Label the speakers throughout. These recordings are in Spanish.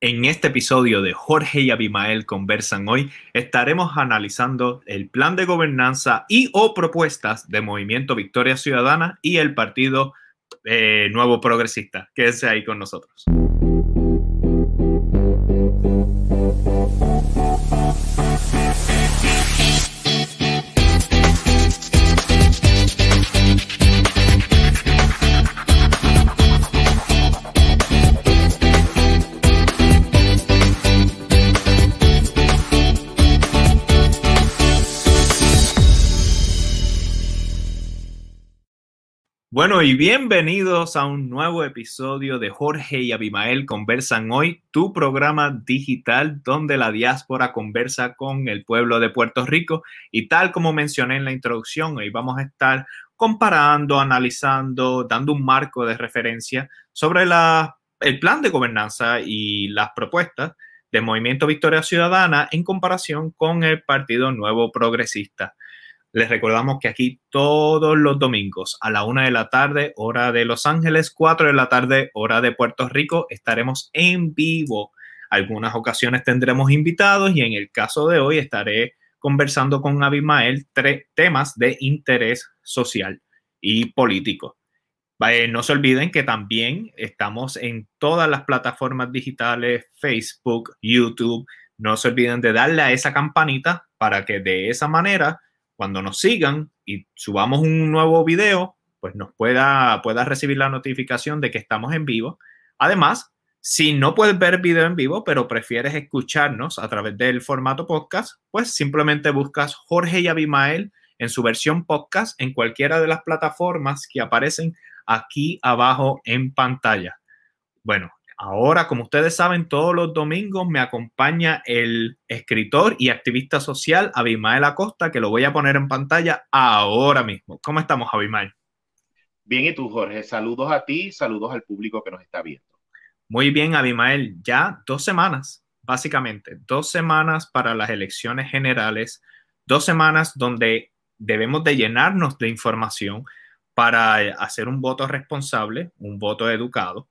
Speaker 1: En este episodio de Jorge y Abimael conversan hoy, estaremos analizando el plan de gobernanza y o propuestas de Movimiento Victoria Ciudadana y el Partido eh, Nuevo Progresista. Quédense ahí con nosotros. Bueno, y bienvenidos a un nuevo episodio de Jorge y Abimael Conversan Hoy, tu programa digital donde la diáspora conversa con el pueblo de Puerto Rico. Y tal como mencioné en la introducción, hoy vamos a estar comparando, analizando, dando un marco de referencia sobre la, el plan de gobernanza y las propuestas del Movimiento Victoria Ciudadana en comparación con el Partido Nuevo Progresista. Les recordamos que aquí todos los domingos a la una de la tarde, hora de Los Ángeles, cuatro de la tarde, hora de Puerto Rico, estaremos en vivo. Algunas ocasiones tendremos invitados y en el caso de hoy estaré conversando con Abimael tres temas de interés social y político. no se olviden que también estamos en todas las plataformas digitales, Facebook, YouTube. No se olviden de darle a esa campanita para que de esa manera cuando nos sigan y subamos un nuevo video, pues nos pueda, pueda recibir la notificación de que estamos en vivo. Además, si no puedes ver video en vivo, pero prefieres escucharnos a través del formato podcast, pues simplemente buscas Jorge y Abimael en su versión podcast en cualquiera de las plataformas que aparecen aquí abajo en pantalla. Bueno, Ahora, como ustedes saben, todos los domingos me acompaña el escritor y activista social Abimael Acosta, que lo voy a poner en pantalla ahora mismo. ¿Cómo estamos, Abimael?
Speaker 2: Bien, ¿y tú, Jorge? Saludos a ti, saludos al público que nos está viendo.
Speaker 1: Muy bien, Abimael. Ya dos semanas, básicamente, dos semanas para las elecciones generales, dos semanas donde debemos de llenarnos de información para hacer un voto responsable, un voto educado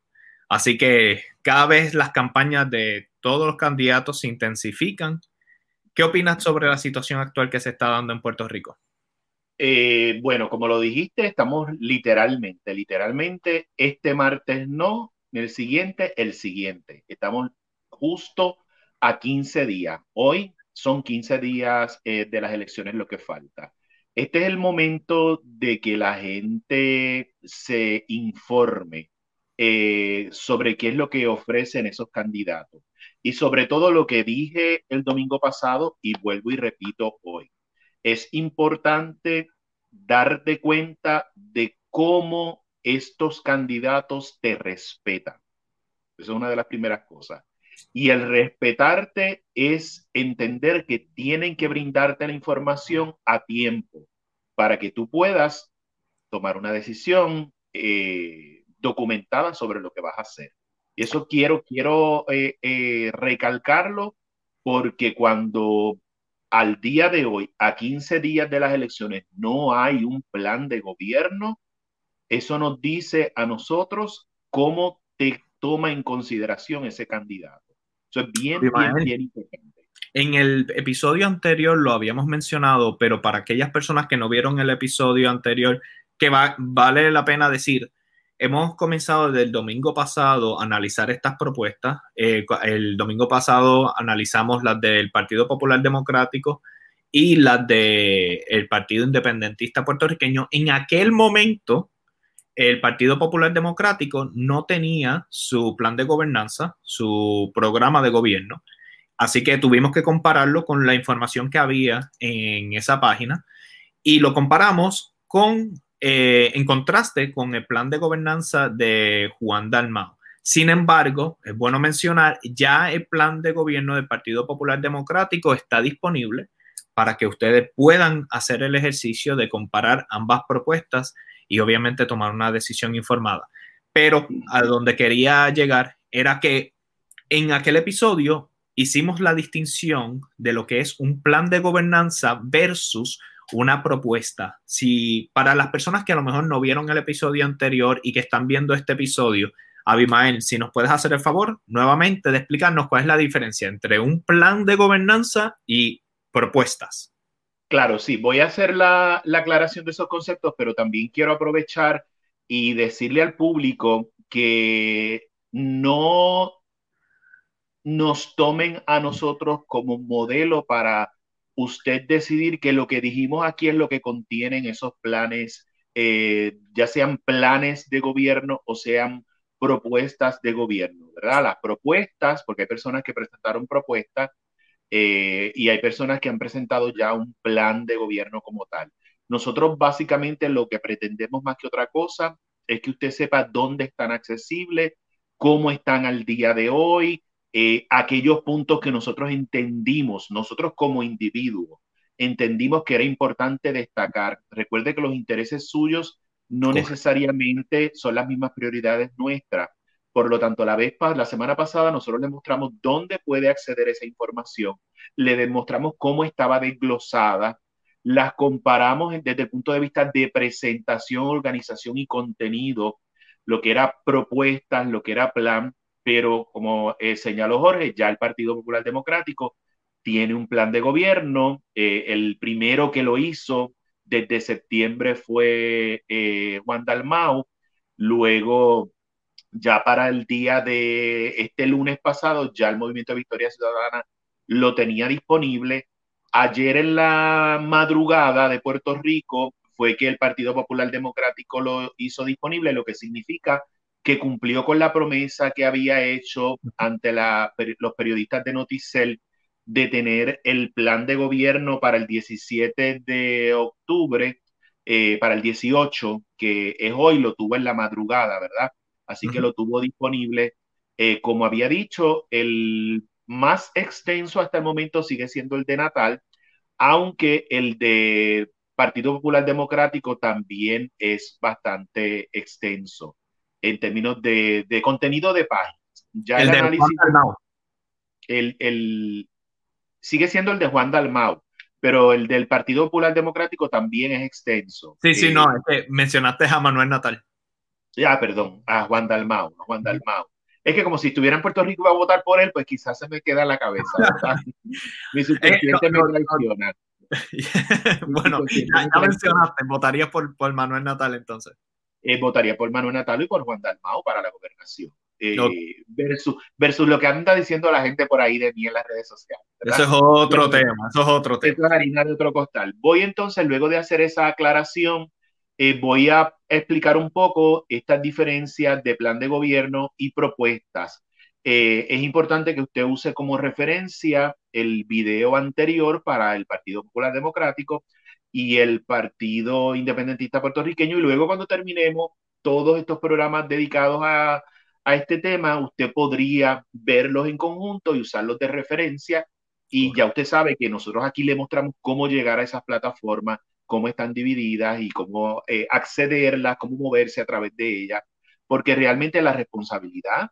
Speaker 1: Así que cada vez las campañas de todos los candidatos se intensifican. ¿Qué opinas sobre la situación actual que se está dando en Puerto Rico?
Speaker 2: Eh, bueno, como lo dijiste, estamos literalmente, literalmente, este martes no, el siguiente, el siguiente. Estamos justo a 15 días. Hoy son 15 días eh, de las elecciones lo que falta. Este es el momento de que la gente se informe eh, sobre qué es lo que ofrecen esos candidatos. Y sobre todo lo que dije el domingo pasado y vuelvo y repito hoy. Es importante darte cuenta de cómo estos candidatos te respetan. Esa es una de las primeras cosas. Y el respetarte es entender que tienen que brindarte la información a tiempo para que tú puedas tomar una decisión eh, documentada sobre lo que vas a hacer. Y eso quiero, quiero eh, eh, recalcarlo porque cuando al día de hoy, a 15 días de las elecciones, no hay un plan de gobierno, eso nos dice a nosotros cómo te toma en consideración ese candidato. Eso es bien, bien, bien importante.
Speaker 1: En el episodio anterior lo habíamos mencionado, pero para aquellas personas que no vieron el episodio anterior, que va, vale la pena decir, hemos comenzado desde el domingo pasado a analizar estas propuestas. Eh, el domingo pasado analizamos las del Partido Popular Democrático y las del Partido Independentista Puertorriqueño. En aquel momento, el Partido Popular Democrático no tenía su plan de gobernanza, su programa de gobierno. Así que tuvimos que compararlo con la información que había en esa página y lo comparamos con eh, en contraste con el plan de gobernanza de Juan Dalmao. Sin embargo, es bueno mencionar, ya el plan de gobierno del Partido Popular Democrático está disponible para que ustedes puedan hacer el ejercicio de comparar ambas propuestas y obviamente tomar una decisión informada. Pero a donde quería llegar era que en aquel episodio hicimos la distinción de lo que es un plan de gobernanza versus una propuesta. Si para las personas que a lo mejor no vieron el episodio anterior y que están viendo este episodio, Abimael, si nos puedes hacer el favor nuevamente de explicarnos cuál es la diferencia entre un plan de gobernanza y propuestas.
Speaker 2: Claro, sí, voy a hacer la, la aclaración de esos conceptos, pero también quiero aprovechar y decirle al público que no nos tomen a nosotros como modelo para usted decidir que lo que dijimos aquí es lo que contienen esos planes, eh, ya sean planes de gobierno o sean propuestas de gobierno, ¿verdad? Las propuestas, porque hay personas que presentaron propuestas eh, y hay personas que han presentado ya un plan de gobierno como tal. Nosotros básicamente lo que pretendemos más que otra cosa es que usted sepa dónde están accesibles, cómo están al día de hoy, eh, aquellos puntos que nosotros entendimos, nosotros como individuos, entendimos que era importante destacar. Recuerde que los intereses suyos no necesariamente son las mismas prioridades nuestras. Por lo tanto, la vez la semana pasada nosotros le mostramos dónde puede acceder esa información, le demostramos cómo estaba desglosada, las comparamos desde el punto de vista de presentación, organización y contenido, lo que era propuestas, lo que era plan, pero como eh, señaló Jorge, ya el Partido Popular Democrático tiene un plan de gobierno. Eh, el primero que lo hizo desde septiembre fue eh, Juan Dalmau. Luego, ya para el día de este lunes pasado, ya el Movimiento de Victoria Ciudadana lo tenía disponible. Ayer en la madrugada de Puerto Rico fue que el Partido Popular Democrático lo hizo disponible, lo que significa que cumplió con la promesa que había hecho ante los periodistas de Noticel de tener el plan de gobierno para el 17 de octubre, eh, para el 18, que es hoy, lo tuvo en la madrugada, ¿verdad? Así que lo tuvo disponible. Eh, como había dicho, el más extenso hasta el momento sigue siendo el de Natal, aunque el de Partido Popular Democrático también es bastante extenso en términos de, de contenido de páginas. Ya el, análisis. El, el, sigue siendo el de Juan Dalmau, pero el del Partido Popular Democrático también es extenso.
Speaker 1: Sí, sí, no, eh, es que mencionaste a Manuel Natal.
Speaker 2: Ya, perdón, a Juan Dalmau, a Juan Dalmau. Es que como si estuviera en Puerto Rico a votar por él, pues quizás se me queda en la cabeza. Mi subconsciente me traiciona.
Speaker 1: bueno, ya, mencionaste, votarías por, por Manuel Natal entonces.
Speaker 2: Eh, votaría por Manuel Natal y por Juan Dalmao para la gobernación. Eh, versus, versus lo que anda diciendo la gente por ahí de mí en las redes sociales.
Speaker 1: Eso es otro tema, eso es otro tema.
Speaker 2: es harina de otro costal. Voy entonces, luego de hacer esa aclaración, eh, voy a explicar un poco estas diferencias de plan de gobierno y propuestas. es importante que usted use como referencia el video anterior para el Partido Popular Democrático, y el Partido Independentista Puertorriqueño. Y luego cuando terminemos todos estos programas dedicados a, a este tema, usted podría verlos en conjunto y usarlos de referencia. Y ya usted sabe que nosotros aquí le mostramos cómo llegar a esas plataformas, cómo están divididas y cómo eh, accederlas, cómo moverse a través de ellas, porque realmente la responsabilidad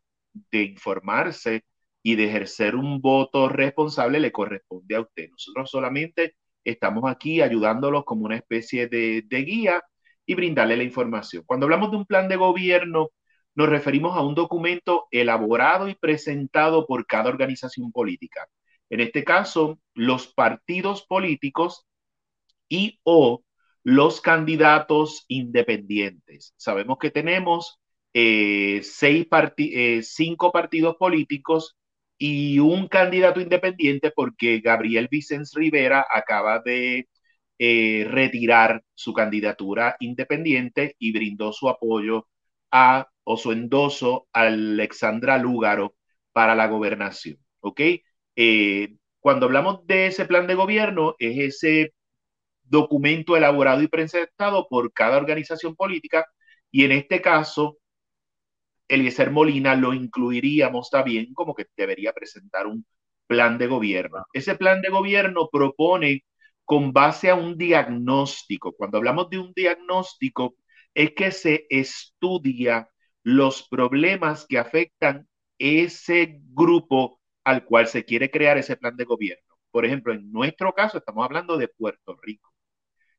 Speaker 2: de informarse y de ejercer un voto responsable le corresponde a usted. Nosotros solamente estamos aquí ayudándolos como una especie de, guía y brindarle la información. Cuando hablamos de un plan de gobierno, nos referimos a un documento elaborado y presentado por cada organización política. En este caso, los partidos políticos y o los candidatos independientes. Sabemos que tenemos eh, seis eh, cinco partidos políticos y un candidato independiente porque Gabriel Vicens Rivera acaba de eh, retirar su candidatura independiente y brindó su apoyo a o su endoso a Alexandra Lúgaro para la gobernación. ¿Ok? Eh, cuando hablamos de ese plan de gobierno, es ese documento elaborado y presentado por cada organización política y en este caso Eliezer Molina lo incluiríamos también como que debería presentar un plan de gobierno. Ese plan de gobierno propone con base a un diagnóstico. Cuando hablamos de un diagnóstico, es que se estudia los problemas que afectan ese grupo al cual se quiere crear ese plan de gobierno. Por ejemplo, en nuestro caso estamos hablando de Puerto Rico.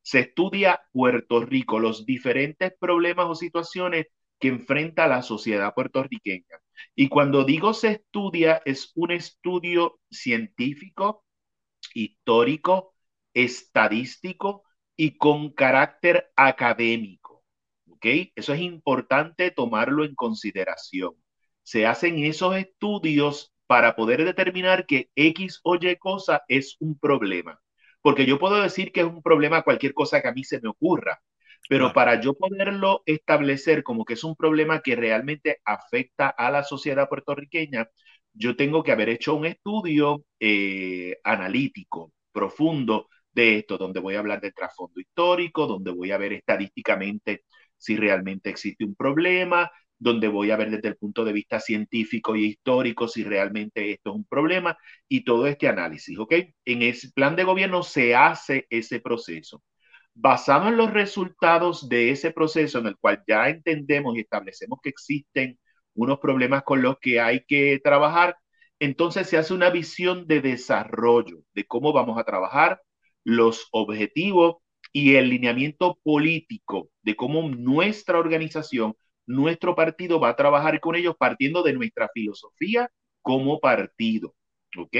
Speaker 2: Se estudia Puerto Rico, los diferentes problemas o situaciones que enfrenta la sociedad puertorriqueña. Y cuando digo se estudia, es un estudio científico, histórico, estadístico y con carácter académico. ¿Ok? Eso es importante tomarlo en consideración. Se hacen esos estudios para poder determinar que X o Y cosa es un problema. Porque yo puedo decir que es un problema cualquier cosa que a mí se me ocurra, pero para yo poderlo establecer como que es un problema que realmente afecta a la sociedad puertorriqueña, yo tengo que haber hecho un estudio eh, analítico, profundo de esto, donde voy a hablar del trasfondo histórico, donde voy a ver estadísticamente si realmente existe un problema, donde voy a ver desde el punto de vista científico y histórico si realmente esto es un problema y todo este análisis, ¿ok? En ese plan de gobierno se hace ese proceso. Basado en los resultados de ese proceso en el cual ya entendemos y establecemos que existen unos problemas con los que hay que trabajar, entonces se hace una visión de desarrollo de cómo vamos a trabajar los objetivos y el lineamiento político de cómo nuestra organización nuestro partido va a trabajar con ellos partiendo de nuestra filosofía como partido. ¿Ok?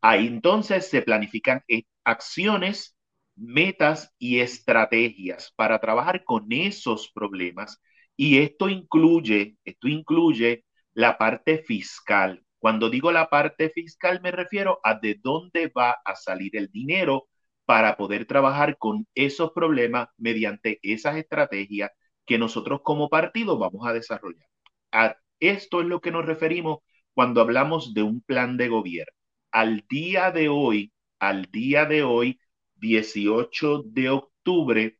Speaker 2: Ahí entonces se planifican acciones, metas y estrategias para trabajar con esos problemas. Y esto incluye, esto incluye la parte fiscal. Cuando digo la parte fiscal me refiero a de dónde va a salir el dinero para poder trabajar con esos problemas mediante esas estrategias que nosotros como partido vamos a desarrollar. Esto es lo que nos referimos cuando hablamos de un plan de gobierno. Al día de hoy, al día de hoy, 18 de octubre,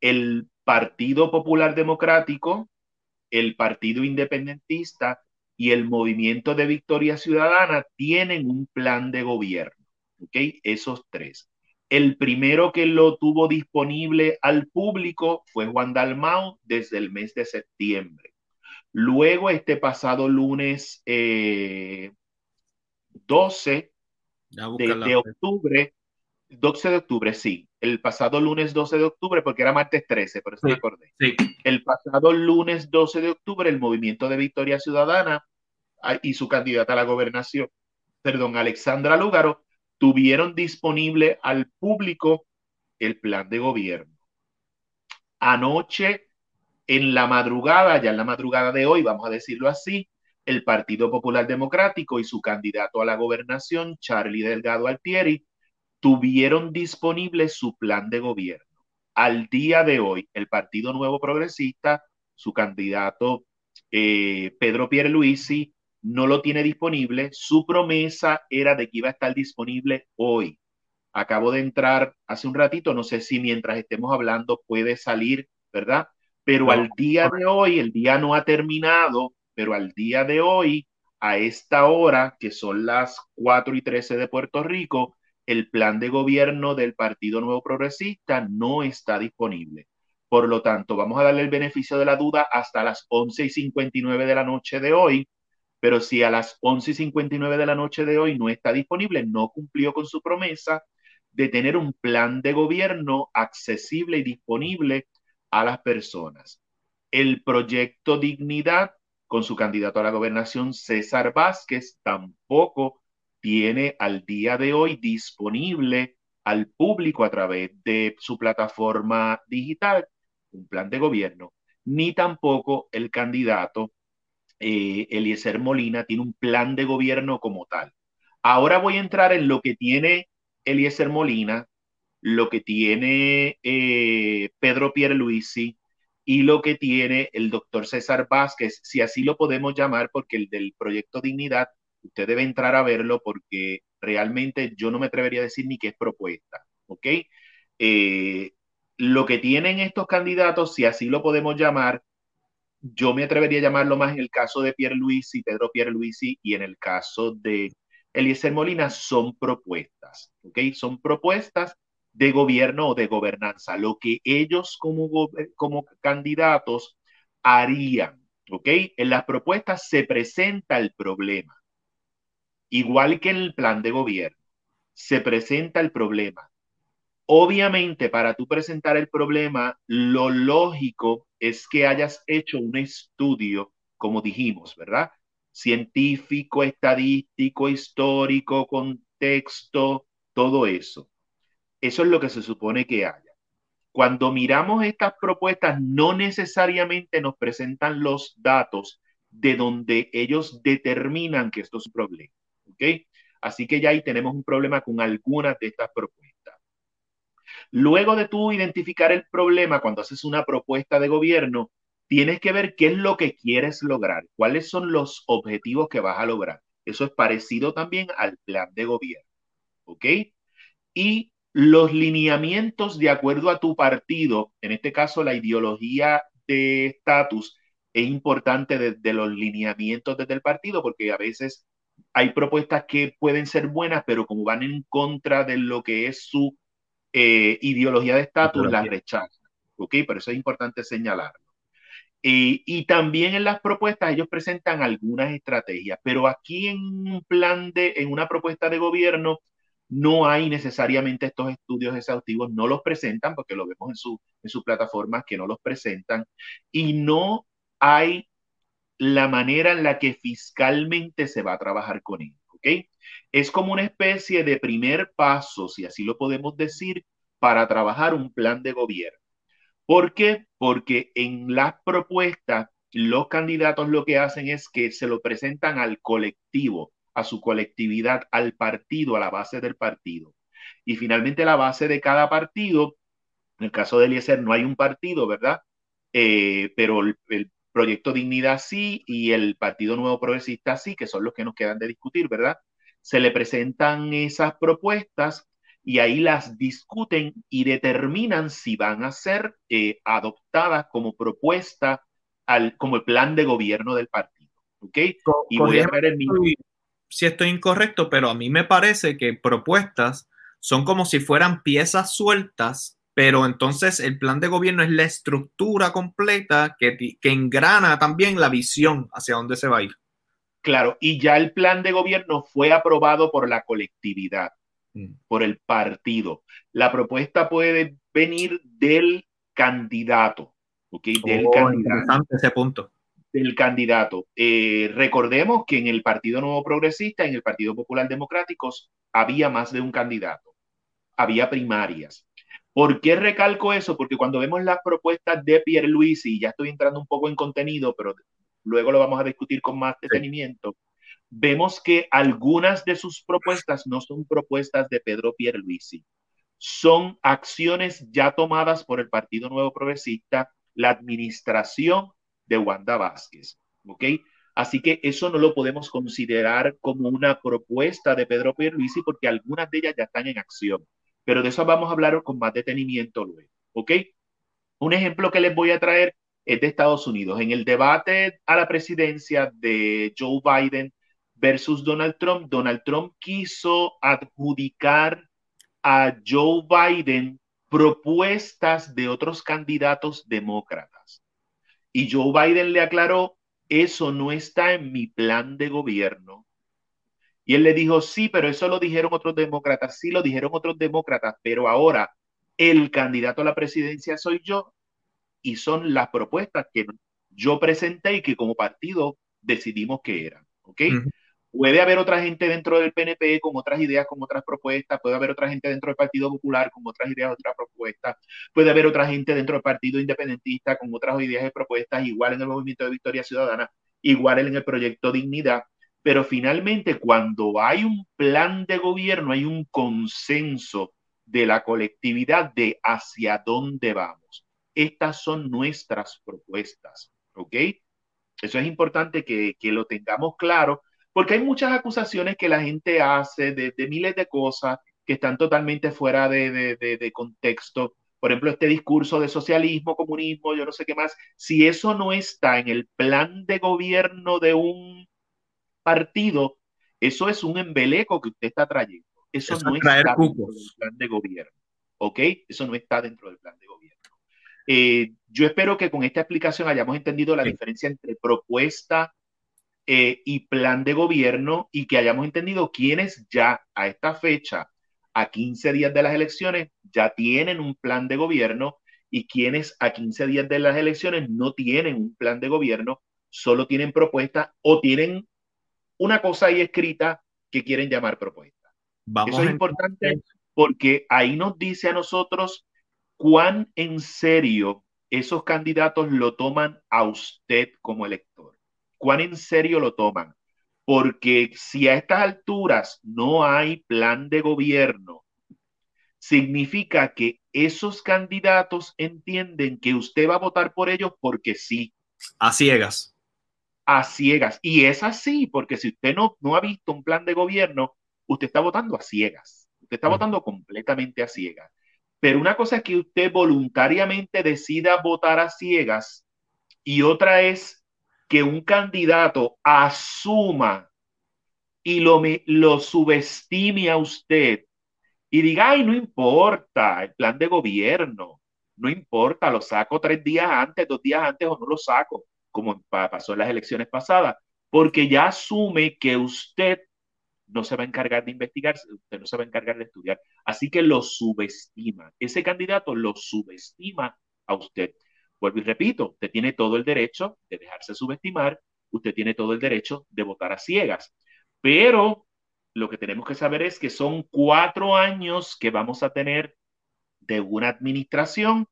Speaker 2: el Partido Popular Democrático, el Partido Independentista y el Movimiento de Victoria Ciudadana tienen un plan de gobierno. ¿Ok? Esos tres. El primero que lo tuvo disponible al público fue Juan Dalmau desde el mes de septiembre. Luego, este pasado lunes 12 eh, de, octubre, 12 de octubre, sí, el pasado lunes 12 de octubre, porque era martes 13, por eso me acordé. El pasado lunes 12 de octubre, el Movimiento de Victoria Ciudadana ah, y su candidata a la gobernación, perdón, Alexandra Lúgaro, tuvieron disponible al público el plan de gobierno. Anoche, en la madrugada, ya en la madrugada de hoy, vamos a decirlo así, el Partido Popular Democrático y su candidato a la gobernación, Charlie Delgado Altieri, tuvieron disponible su plan de gobierno. Al día de hoy, el Partido Nuevo Progresista, su candidato eh, Pedro Pierluisi, no lo tiene disponible. Su promesa era de que iba a estar disponible hoy. Acabo de entrar hace un ratito, no sé si mientras estemos hablando puede salir, ¿verdad? Pero al día de hoy, el día no ha terminado, pero al día de hoy, a esta hora, que son las 4 y 13 de Puerto Rico, el plan de gobierno del Partido Nuevo Progresista no está disponible. Por lo tanto, vamos a darle el beneficio de la duda hasta las 11 y 59 de la noche de hoy, pero si a las 11.59 de la noche de hoy no está disponible, no cumplió con su promesa de tener un plan de gobierno accesible y disponible a las personas. El proyecto Dignidad, con su candidato a la gobernación, César Vázquez, tampoco tiene al día de hoy disponible al público a través de su plataforma digital un plan de gobierno, ni tampoco el candidato eh, Eliezer Molina tiene un plan de gobierno como tal. Ahora voy a entrar en lo que tiene Eliezer Molina, lo que tiene eh, Pedro Pierluisi y lo que tiene el doctor César Vázquez, si así lo podemos llamar, porque el del proyecto Dignidad, usted debe entrar a verlo porque realmente yo no me atrevería a decir ni qué es propuesta, ¿ok? Eh, lo que tienen estos candidatos, si así lo podemos llamar, yo me atrevería a llamarlo más en el caso de y Pedro Pierre Luisi, y en el caso de Eliezer Molina, son propuestas, ¿ok? Son propuestas de gobierno o de gobernanza, lo que ellos como, como candidatos harían, ¿ok? En las propuestas se presenta el problema, igual que en el plan de gobierno, se presenta el problema. Obviamente, para tú presentar el problema, lo lógico es que hayas hecho un estudio, como dijimos, ¿verdad? Científico, estadístico, histórico, contexto, todo eso. Eso es lo que se supone que haya. Cuando miramos estas propuestas, no necesariamente nos presentan los datos de donde ellos determinan que esto es un problema. Así que ya ahí tenemos un problema con algunas de estas propuestas. Luego de tú identificar el problema, cuando haces una propuesta de gobierno, tienes que ver qué es lo que quieres lograr, cuáles son los objetivos que vas a lograr. Eso es parecido también al plan de gobierno. ¿Ok? Y los lineamientos de acuerdo a tu partido, en este caso la ideología de estatus, es importante desde los lineamientos desde el partido, porque a veces hay propuestas que pueden ser buenas, pero como van en contra de lo que es su eh, ideología de estatus, las rechazan. ¿Ok? Por eso es importante señalarlo. y también en las propuestas ellos presentan algunas estrategias, pero aquí en un plan de, en una propuesta de gobierno, no hay necesariamente estos estudios exhaustivos, no los presentan porque lo vemos en, su, en sus plataformas que no los presentan y no hay la manera en la que fiscalmente se va a trabajar con él. ¿ok? Es como una especie de primer paso, si así lo podemos decir, para trabajar un plan de gobierno. ¿Por qué? Porque en las propuestas los candidatos lo que hacen es que se lo presentan al colectivo, a su colectividad, al partido, a la base del partido. Y finalmente la base de cada partido, en el caso de Eliezer no hay un partido, ¿verdad? Eh, pero el, Proyecto Dignidad sí y el Partido Nuevo Progresista sí, que son los que nos quedan de discutir, ¿verdad? Se le presentan esas propuestas y ahí las discuten y determinan si van a ser eh, adoptadas como propuesta al, como el plan de gobierno del partido. ¿Ok?
Speaker 1: y voy a ver el si estoy incorrecto, pero a mí me parece que propuestas son como si fueran piezas sueltas, pero entonces el plan de gobierno es la estructura completa que, que engrana también la visión hacia dónde se va a ir.
Speaker 2: Claro, y ya el plan de gobierno fue aprobado por la colectividad, mm. por el partido. La propuesta puede venir del candidato, ¿ok? Del
Speaker 1: oh, candidato. ese punto
Speaker 2: del candidato. Eh, recordemos que en el Partido Nuevo Progresista, en el Partido Popular Democráticos, había más de un candidato, había primarias. ¿Por qué recalco eso? Porque cuando vemos las propuestas de Pierre Luis, y ya estoy entrando un poco en contenido, pero luego lo vamos a discutir con más detenimiento, vemos que algunas de sus propuestas no son propuestas de Pedro Pierluisi, son acciones ya tomadas por el Partido Nuevo Progresista, la administración de Wanda Vázquez. ¿Ok? Así que eso no lo podemos considerar como una propuesta de Pedro Pierluisi porque algunas de ellas ya están en acción. Pero de eso vamos a hablar con más detenimiento luego. ¿Ok? Un ejemplo que les voy a traer es de Estados Unidos. En el debate a la presidencia de Joe Biden versus Donald Trump, Donald Trump quiso adjudicar a Joe Biden propuestas de otros candidatos demócratas. Y Joe Biden le aclaró, eso no está en mi plan de gobierno. Y él le dijo, sí, pero eso lo dijeron otros demócratas, sí lo dijeron otros demócratas, pero ahora el candidato a la presidencia soy yo y son las propuestas que yo presenté y que como partido decidimos que eran. ¿Ok? Puede haber otra gente dentro del PNP con otras ideas, con otras propuestas, puede haber otra gente dentro del Partido Popular con otras ideas, otras propuestas, puede haber otra gente dentro del Partido Independentista con otras ideas y propuestas, igual en el Movimiento de Victoria Ciudadana, igual en el Proyecto Dignidad, pero finalmente cuando hay un plan de gobierno, hay un consenso de la colectividad de hacia dónde vamos. Estas son nuestras propuestas, ¿ok? Eso es importante que, que lo tengamos claro porque hay muchas acusaciones que la gente hace de, miles de cosas que están totalmente fuera de, contexto. Por ejemplo, este discurso de socialismo, comunismo, yo no sé qué más. Si eso no está en el plan de gobierno de un partido, eso es un embeleco que usted está trayendo. Eso, no está dentro del plan de gobierno. ¿Ok? Eso no está dentro del plan de gobierno. Eh, yo espero que con esta explicación hayamos entendido la diferencia entre propuesta eh, y plan de gobierno y que hayamos entendido quiénes ya a esta fecha, a 15 días de las elecciones, ya tienen un plan de gobierno y quienes a 15 días de las elecciones no tienen un plan de gobierno, solo tienen propuestas o tienen una cosa ahí escrita que quieren llamar propuesta. Eso es importante porque ahí nos dice a nosotros cuán en serio esos candidatos lo toman a usted como elector. Cuán en serio lo toman. Porque si a estas alturas no hay plan de gobierno, significa que esos candidatos entienden que usted va a votar por ellos porque sí.
Speaker 1: A ciegas.
Speaker 2: A ciegas. Y es así, porque si usted no, no ha visto un plan de gobierno, usted está votando a ciegas. Usted está votando completamente a ciegas. Pero una cosa es que usted voluntariamente decida votar a ciegas y otra es que un candidato asuma y lo, lo subestime a usted y diga, ay, no importa, el plan de gobierno, no importa, lo saco tres días antes, dos días antes o no lo saco, como pasó en las elecciones pasadas, porque ya asume que usted no se va a encargar de investigar, usted no se va a encargar de estudiar. Así que lo subestima. Ese candidato lo subestima a usted. Vuelvo y repito, usted tiene todo el derecho de dejarse subestimar, usted tiene todo el derecho de votar a ciegas. Pero lo que tenemos que saber es que son cuatro años que vamos a tener de una administración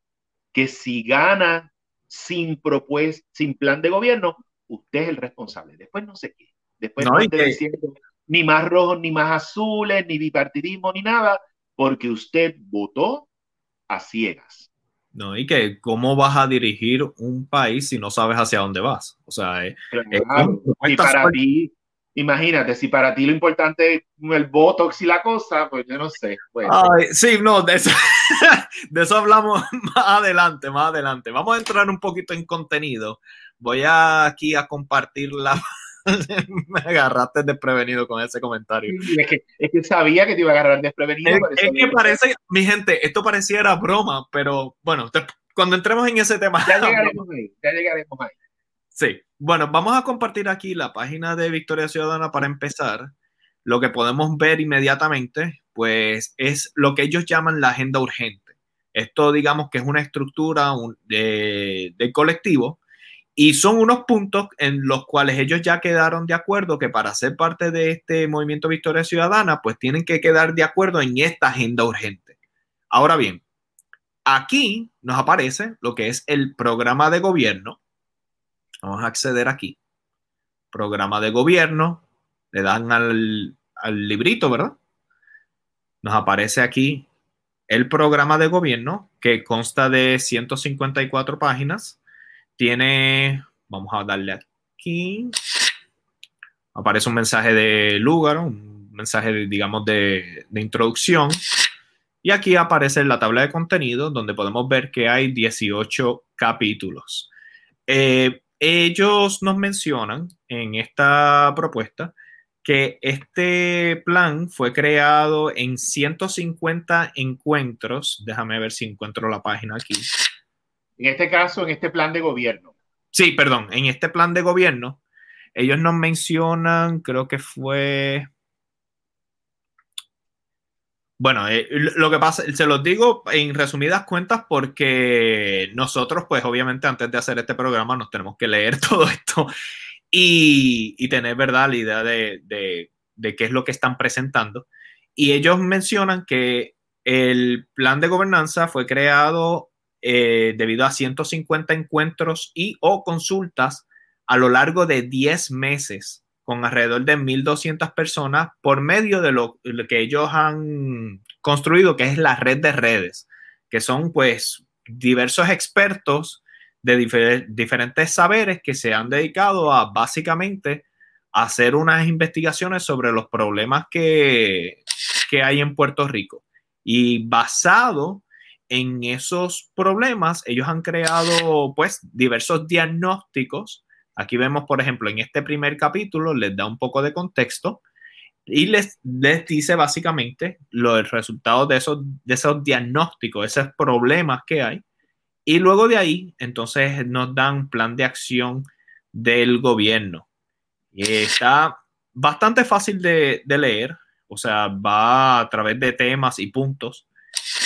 Speaker 2: que si gana sin propuesta, sin plan de gobierno, usted es el responsable. Después no sé qué. Después no, esté diciendo ni más rojos, ni más azules, ni bipartidismo, ni nada, porque usted votó a ciegas.
Speaker 1: No, y que cómo vas a dirigir un país si no sabes hacia dónde vas. O sea,
Speaker 2: es, y para ti, imagínate, si para ti lo importante es el voto y la cosa, pues yo no sé. Pues.
Speaker 1: sí, no, de eso, de eso hablamos más adelante, más adelante. Vamos a entrar un poquito en contenido. Voy aquí a compartir la, me agarraste desprevenido con ese comentario.
Speaker 2: Es que, es que, sabía que te iba a agarrar desprevenido.
Speaker 1: Es, que parece, mi gente, esto pareciera broma, pero bueno, cuando entremos en ese tema.
Speaker 2: Ya llegaremos ahí, ya llegaremos ahí.
Speaker 1: Sí, bueno, vamos a compartir aquí la página de Victoria Ciudadana para empezar. Lo que podemos ver inmediatamente, pues es lo que ellos llaman la agenda urgente. Esto, digamos que es una estructura de, de colectivo y son unos puntos en los cuales ellos ya quedaron de acuerdo que para ser parte de este movimiento Victoria Ciudadana, pues tienen que quedar de acuerdo en esta agenda urgente. Ahora bien, aquí nos aparece lo que es el programa de gobierno. Vamos a acceder aquí. Programa de gobierno. Le dan al, al librito, ¿verdad? Nos aparece aquí el programa de gobierno que consta de 154 páginas tiene, vamos a darle aquí, aparece un mensaje de lugar, un mensaje, digamos, de, introducción. Y aquí aparece la tabla de contenido donde podemos ver que hay 18 capítulos. Eh, ellos nos mencionan en esta propuesta que este plan fue creado en 150 encuentros. Déjame ver si encuentro la página aquí.
Speaker 2: En este caso, en este plan de gobierno.
Speaker 1: Sí, perdón, en este plan de gobierno, ellos nos mencionan, creo que fue... Bueno, eh, lo que pasa, se los digo en resumidas cuentas porque nosotros, pues obviamente antes de hacer este programa nos tenemos que leer todo esto y, tener, ¿verdad?, la idea de, de qué es lo que están presentando. Y ellos mencionan que el plan de gobernanza fue creado eh, debido a 150 encuentros y o consultas a lo largo de 10 meses con alrededor de 1.200 personas por medio de lo, que ellos han construido, que es la red de redes, que son pues diversos expertos de diferentes saberes que se han dedicado a básicamente hacer unas investigaciones sobre los problemas que, que hay en Puerto Rico. Y basado en esos problemas, ellos han creado pues diversos diagnósticos. Aquí vemos, por ejemplo, en este primer capítulo, les da un poco de contexto y les, les dice básicamente los resultados de esos, de esos diagnósticos, esos problemas que hay. Y luego de ahí, entonces nos dan plan de acción del gobierno. Está bastante fácil de, de leer, o sea, va a través de temas y puntos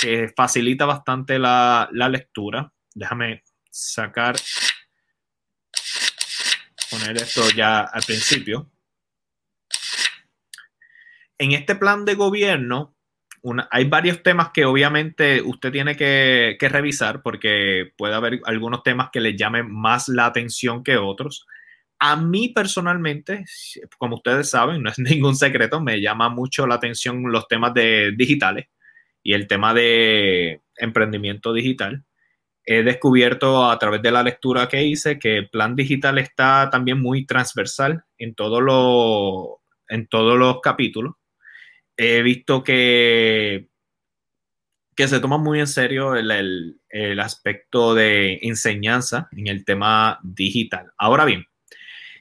Speaker 1: que facilita bastante la, la lectura. Déjame sacar, poner esto ya al principio. En este plan de gobierno, hay varios temas que obviamente usted tiene que, que, revisar porque puede haber algunos temas que le llamen más la atención que otros. A mí personalmente, como ustedes saben, no es ningún secreto, me llama mucho la atención los temas de digitales y el tema de emprendimiento digital. He descubierto a través de la lectura que hice que el plan digital está también muy transversal en, todo lo, en todos los capítulos. He visto que, que se toma muy en serio el, el, el aspecto de enseñanza en el tema digital. Ahora bien,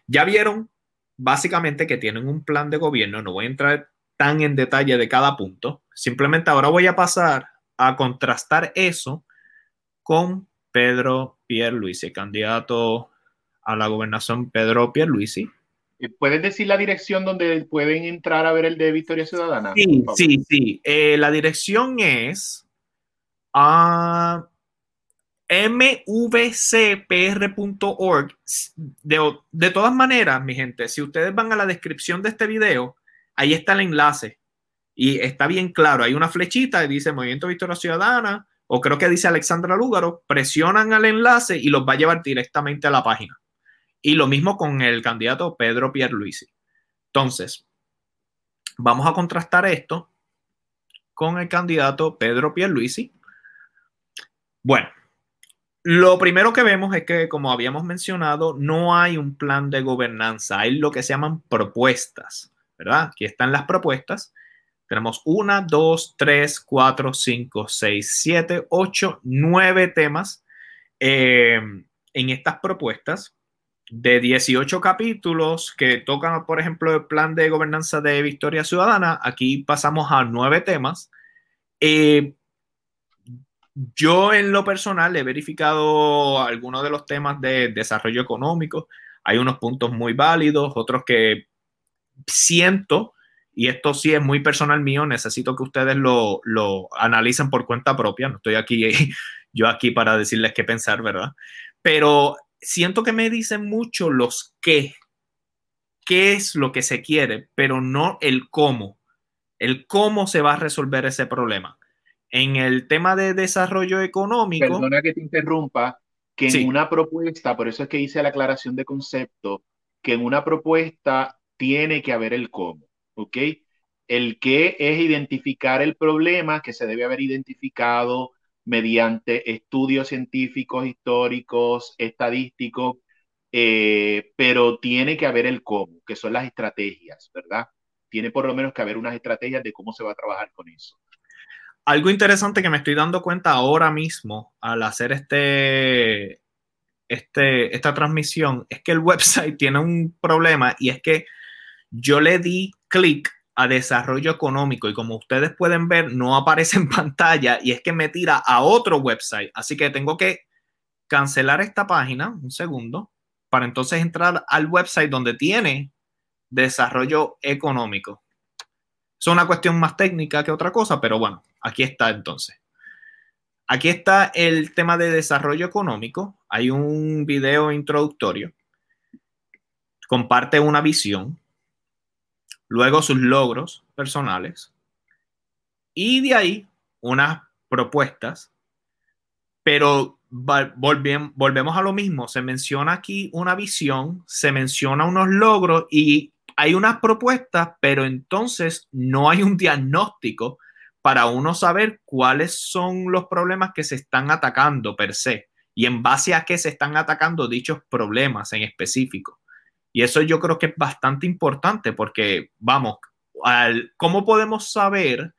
Speaker 1: ya vieron básicamente que tienen un plan de gobierno, no voy a entrar tan en detalle de cada punto, simplemente ahora voy a pasar a contrastar eso con Pedro Pierluisi, candidato a la gobernación Pedro Pierluisi.
Speaker 2: Eh, ¿Puedes decir la dirección donde pueden entrar a ver el de Victoria Ciudadana?
Speaker 1: Sí, sí, sí. Eh, la dirección es a mvcpr.org. De, de todas maneras, mi gente, si ustedes van a la descripción de este video, ahí está el enlace y está bien claro. Hay una flechita y dice Movimiento Victoria Ciudadana o creo que dice Alexandra Lúgaro, presionan al enlace y los va a llevar directamente a la página. Y lo mismo con el candidato Pedro Pierluisi. Entonces, vamos a contrastar esto con el candidato Pedro Pierluisi. Bueno, lo primero que vemos es que, como habíamos mencionado, no hay un plan de gobernanza, hay lo que se llaman propuestas, ¿verdad? Aquí están las propuestas. Tenemos una, dos, tres, cuatro, cinco, seis, siete, ocho, nueve temas eh, en estas propuestas de 18 capítulos que tocan, por ejemplo, el plan de gobernanza de Victoria Ciudadana. Aquí pasamos a nueve temas. Eh, yo en lo personal he verificado algunos de los temas de desarrollo económico. Hay unos puntos muy válidos, otros que siento, y esto sí es muy personal mío, necesito que ustedes lo, lo analicen por cuenta propia. No estoy aquí yo aquí para decirles qué pensar, ¿verdad? Pero siento que me dicen mucho los qué, qué es lo que se quiere, pero no el cómo, el cómo se va a resolver ese problema en el tema de desarrollo económico.
Speaker 2: Perdona que te interrumpa, que en una propuesta, por eso es que hice la aclaración de concepto, que en una propuesta tiene que haber el cómo, ¿ok? El qué es identificar el problema que se debe haber identificado mediante estudios científicos, históricos, estadísticos, eh, pero tiene que haber el cómo, que son las estrategias, ¿verdad? Tiene por lo menos que haber unas estrategias de cómo se va a trabajar con eso
Speaker 1: algo interesante que me estoy dando cuenta ahora mismo al hacer este, este, esta transmisión es que el website tiene un problema y es que yo le di clic a desarrollo económico y como ustedes pueden ver no aparece en pantalla y es que me tira a otro website. Así que tengo que cancelar esta página, un segundo, para entonces entrar al website donde tiene desarrollo económico. Es una cuestión más técnica que otra cosa, pero bueno, Aquí está entonces. Aquí está el tema de desarrollo económico. Hay un video introductorio. Comparte una visión. Luego sus logros personales. Y de ahí unas propuestas. Pero volvemos a lo mismo. Se menciona aquí una visión, se menciona unos logros y hay unas propuestas, pero entonces no hay un diagnóstico para uno saber cuáles son los problemas que se están atacando per se y en base a qué se están atacando dichos problemas en específico. Y eso yo creo que es bastante importante porque, vamos, ¿cómo podemos saber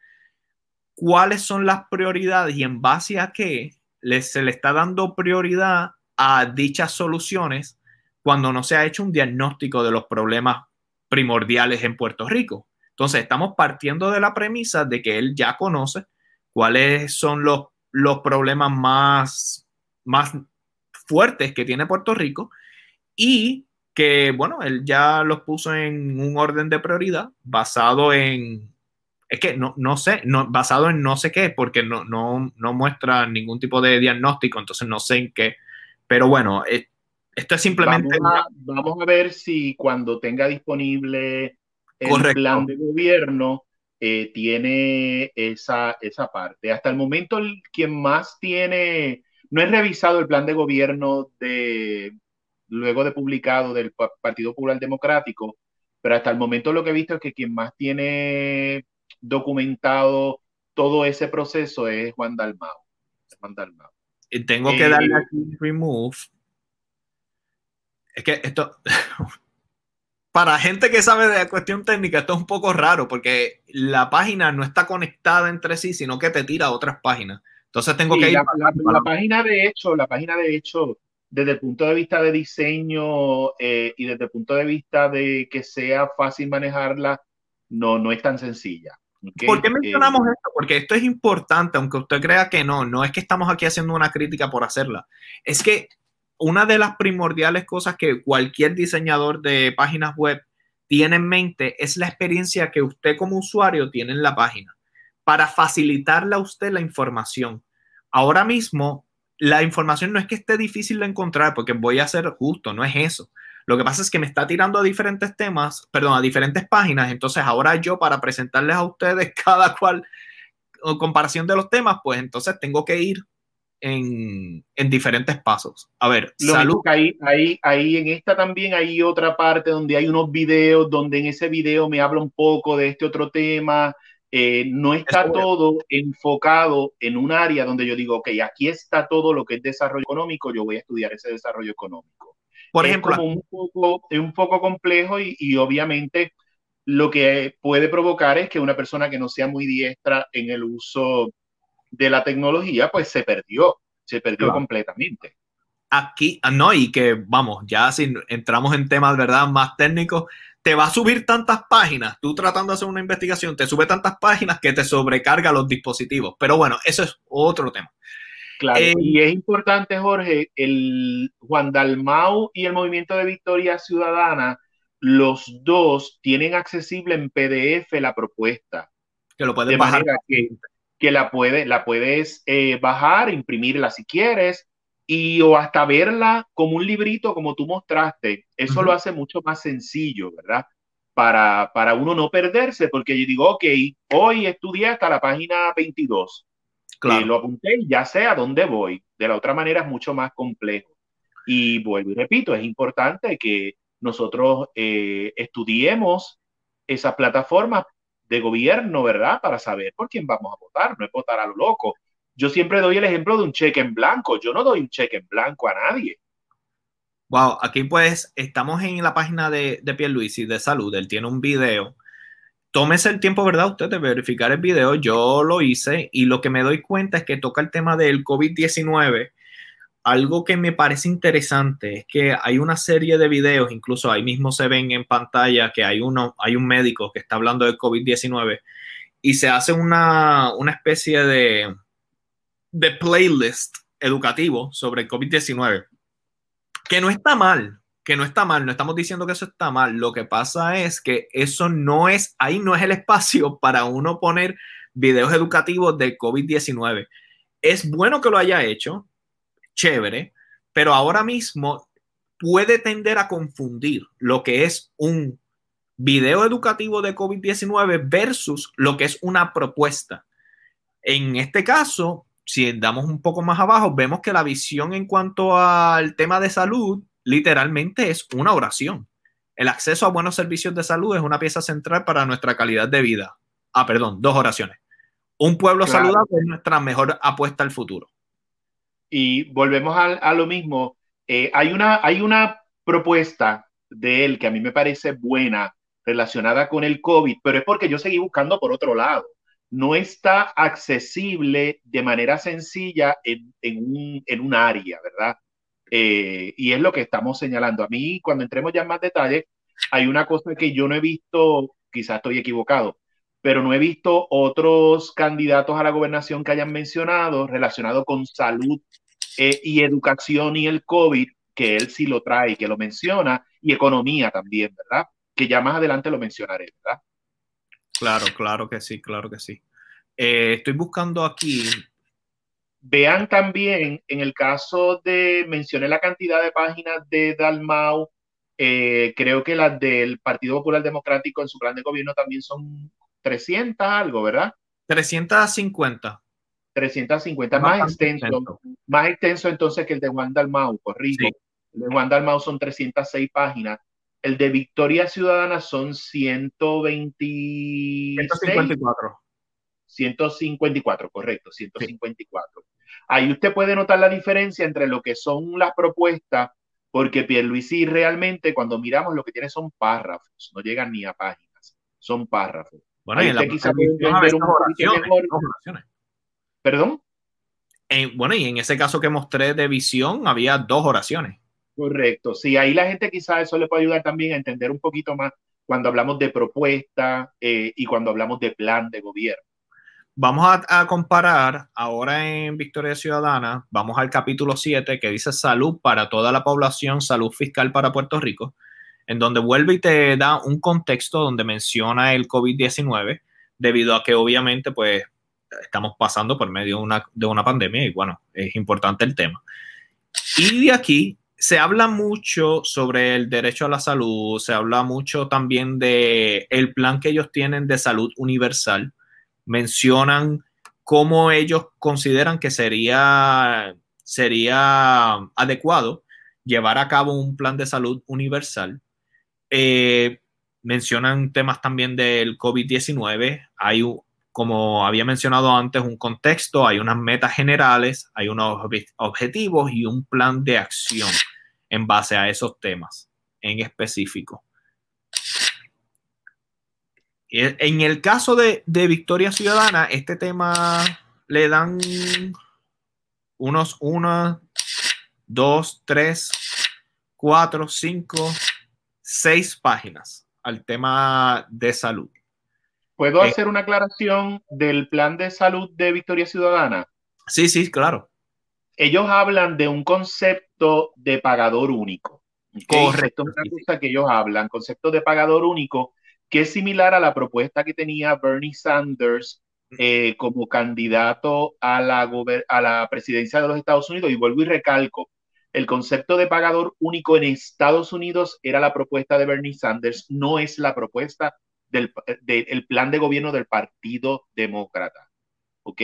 Speaker 1: cuáles son las prioridades y en base a qué se le está dando prioridad a dichas soluciones cuando no se ha hecho un diagnóstico de los problemas primordiales en Puerto Rico? Entonces, estamos partiendo de la premisa de que él ya conoce cuáles son los, los problemas más, más fuertes que tiene Puerto Rico y que, bueno, él ya los puso en un orden de prioridad basado en, es que no, no sé, no, basado en no sé qué, porque no, no, no muestra ningún tipo de diagnóstico, entonces no sé en qué. Pero bueno, eh, esto es simplemente...
Speaker 2: Vamos a, ver si cuando tenga disponible el plan de gobierno eh, tiene esa, esa parte. Hasta el momento, el, quien más tiene, no he revisado el plan de gobierno de luego de publicado del Partido Popular Democrático, pero hasta el momento lo que he visto es que quien más tiene documentado todo ese proceso es Juan Dalmao. Juan Dalmao.
Speaker 1: Y tengo que darle eh, aquí remove. Es que esto, para gente que sabe de la cuestión técnica, esto es un poco raro porque la página no está conectada entre sí, sino que te tira a otras páginas. Entonces tengo que ir.
Speaker 2: La, la, página de hecho, la página de hecho, desde el punto de vista de diseño eh, y desde el punto de vista de que sea fácil manejarla, no, no es tan sencilla.
Speaker 1: ¿Por qué mencionamos eh, esto? Porque esto es importante, aunque usted crea que no, no es que estamos aquí haciendo una crítica por hacerla. Es que una de las primordiales cosas que cualquier diseñador de páginas web tiene en mente es la experiencia que usted como usuario tiene en la página para facilitarle a usted la información. Ahora mismo, la información no es que esté difícil de encontrar, porque voy a ser justo, no es eso. Lo que pasa es que me está tirando a diferentes temas, perdón, a diferentes páginas. Entonces, ahora yo para presentarles a ustedes cada cual comparación de los temas, pues entonces tengo que ir en, en diferentes pasos. A ver,
Speaker 2: salud. ahí, ahí, ahí en esta también hay otra parte donde hay unos videos, donde en ese video me habla un poco de este otro tema. Eh, no está todo enfocado en un área donde yo digo, ok, aquí está todo lo que es desarrollo económico, yo voy a estudiar ese desarrollo económico. Por ejemplo, es un poco, es un poco complejo y, y, obviamente lo que puede provocar es que una persona que no sea muy diestra en el uso de la tecnología, pues se perdió, se perdió completamente.
Speaker 1: Aquí, ah, no, y que vamos, ya si entramos en temas, ¿verdad?, más técnicos, te va a subir tantas páginas, tú tratando de hacer una investigación, te sube tantas páginas que te sobrecarga los dispositivos. Pero bueno, eso es otro tema.
Speaker 2: Claro, eh, y es importante, Jorge, el Juan Dalmau y el Movimiento de Victoria Ciudadana, los dos tienen accesible en PDF la propuesta.
Speaker 1: Que lo pueden bajar.
Speaker 2: Que, que, la, puede, la puedes eh, bajar, imprimirla si quieres, y o hasta verla como un librito como tú mostraste. Eso lo hace mucho más sencillo, ¿verdad? Para, para uno no perderse, porque yo digo, ok, hoy estudié hasta la página 22 Claro. lo apunté y ya sé a dónde voy. De la otra manera es mucho más complejo. Y vuelvo y repito, es importante que nosotros eh, estudiemos esas plataformas de gobierno, ¿verdad? Para saber por quién vamos a votar, no es votar a lo loco. Yo siempre doy el ejemplo de un cheque en blanco. Yo no doy un cheque en blanco a nadie.
Speaker 1: Wow, aquí pues estamos en la página de, de Pierluisi de salud. Él tiene un video tómese el tiempo, ¿verdad? Usted de verificar el video. Yo lo hice y lo que me doy cuenta es que toca el tema del COVID-19. Algo que me parece interesante es que hay una serie de videos, incluso ahí mismo se ven en pantalla que hay, uno, hay un médico que está hablando del COVID-19 y se hace una, una especie de, de playlist educativo sobre el COVID-19, que no está mal, que no está mal, no estamos diciendo que eso está mal. Lo que pasa es que eso no es, ahí no es el espacio para uno poner videos educativos del COVID-19. Es bueno que lo haya hecho, chévere, pero ahora mismo puede tender a confundir lo que es un video educativo de COVID-19 versus lo que es una propuesta. En este caso, si damos un poco más abajo, vemos que la visión en cuanto al tema de salud literalmente es una oración. El acceso a buenos servicios de salud es una pieza central para nuestra calidad de vida. Ah, perdón, dos oraciones. Un pueblo saludable es nuestra mejor apuesta al futuro.
Speaker 2: Y volvemos a, lo mismo. Eh, hay, una, hay una propuesta de él que a mí me parece buena relacionada con el COVID, pero es porque yo seguí buscando por otro lado. No está accesible de manera sencilla en, un, en un área, ¿verdad? Eh, y es lo que estamos señalando. A mí, cuando entremos ya en más detalle, hay una cosa que yo no he visto, quizás estoy equivocado, pero no he visto otros candidatos a la gobernación que hayan mencionado relacionado con salud eh, y educación y el COVID, que él sí lo trae, que lo menciona, y economía también, ¿verdad? Que ya más adelante lo mencionaré, ¿verdad?
Speaker 1: Claro, claro que sí, claro que sí. Eh, estoy buscando aquí.
Speaker 2: Vean también, en el caso de, mencioné la cantidad de páginas de Dalmau, eh, creo que las del Partido Popular Democrático en su plan de gobierno también son 300 algo, ¿verdad?
Speaker 1: 350.
Speaker 2: 350, más, extenso, más extenso entonces que el de Juan Dalmau, corrijo. El de Juan Dalmau son 306 páginas. El de Victoria Ciudadana son 126. 154. 154, correcto, 154. Ahí usted puede notar la diferencia entre lo que son las propuestas, porque Pierluisi realmente cuando miramos lo que tiene son párrafos, no llegan ni a páginas, son párrafos.
Speaker 1: Bueno, y en la quizá
Speaker 2: ¿Perdón?
Speaker 1: bueno, y en ese caso que mostré de visión, había dos oraciones.
Speaker 2: Correcto, sí, ahí la gente quizás eso le puede ayudar también a entender un poquito más cuando hablamos de propuesta eh, y cuando hablamos de plan de gobierno.
Speaker 1: Vamos a, comparar ahora en Victoria Ciudadana, vamos al capítulo 7 que dice salud para toda la población, salud fiscal para Puerto Rico, en donde vuelve y te da un contexto donde menciona el COVID-19, debido a que obviamente pues estamos pasando por medio de una, de una pandemia y bueno, es importante el tema. Y de aquí se habla mucho sobre el derecho a la salud, se habla mucho también de el plan que ellos tienen de salud universal. Mencionan cómo ellos consideran que sería, sería adecuado llevar a cabo un plan de salud universal. Eh, mencionan temas también del COVID-19. Hay como había mencionado antes, un contexto, hay unas metas generales, hay unos objetivos y un plan de acción en base a esos temas en específico. En el caso de, Victoria Ciudadana, este tema le dan unos una, dos, tres, cuatro, cinco, seis páginas al tema de salud.
Speaker 2: ¿Puedo eh, hacer una aclaración del plan de salud de Victoria Ciudadana?
Speaker 1: Sí, sí, claro.
Speaker 2: Ellos hablan de un concepto de pagador único.
Speaker 1: Correcto.
Speaker 2: es una cosa que ellos hablan, concepto de pagador único, que es similar a la propuesta que tenía Bernie Sanders eh, como candidato a la, a la presidencia de los Estados Unidos. Y vuelvo y recalco, el concepto de pagador único en Estados Unidos era la propuesta de Bernie Sanders, no es la propuesta del, plan de gobierno del Partido Demócrata. ¿Ok?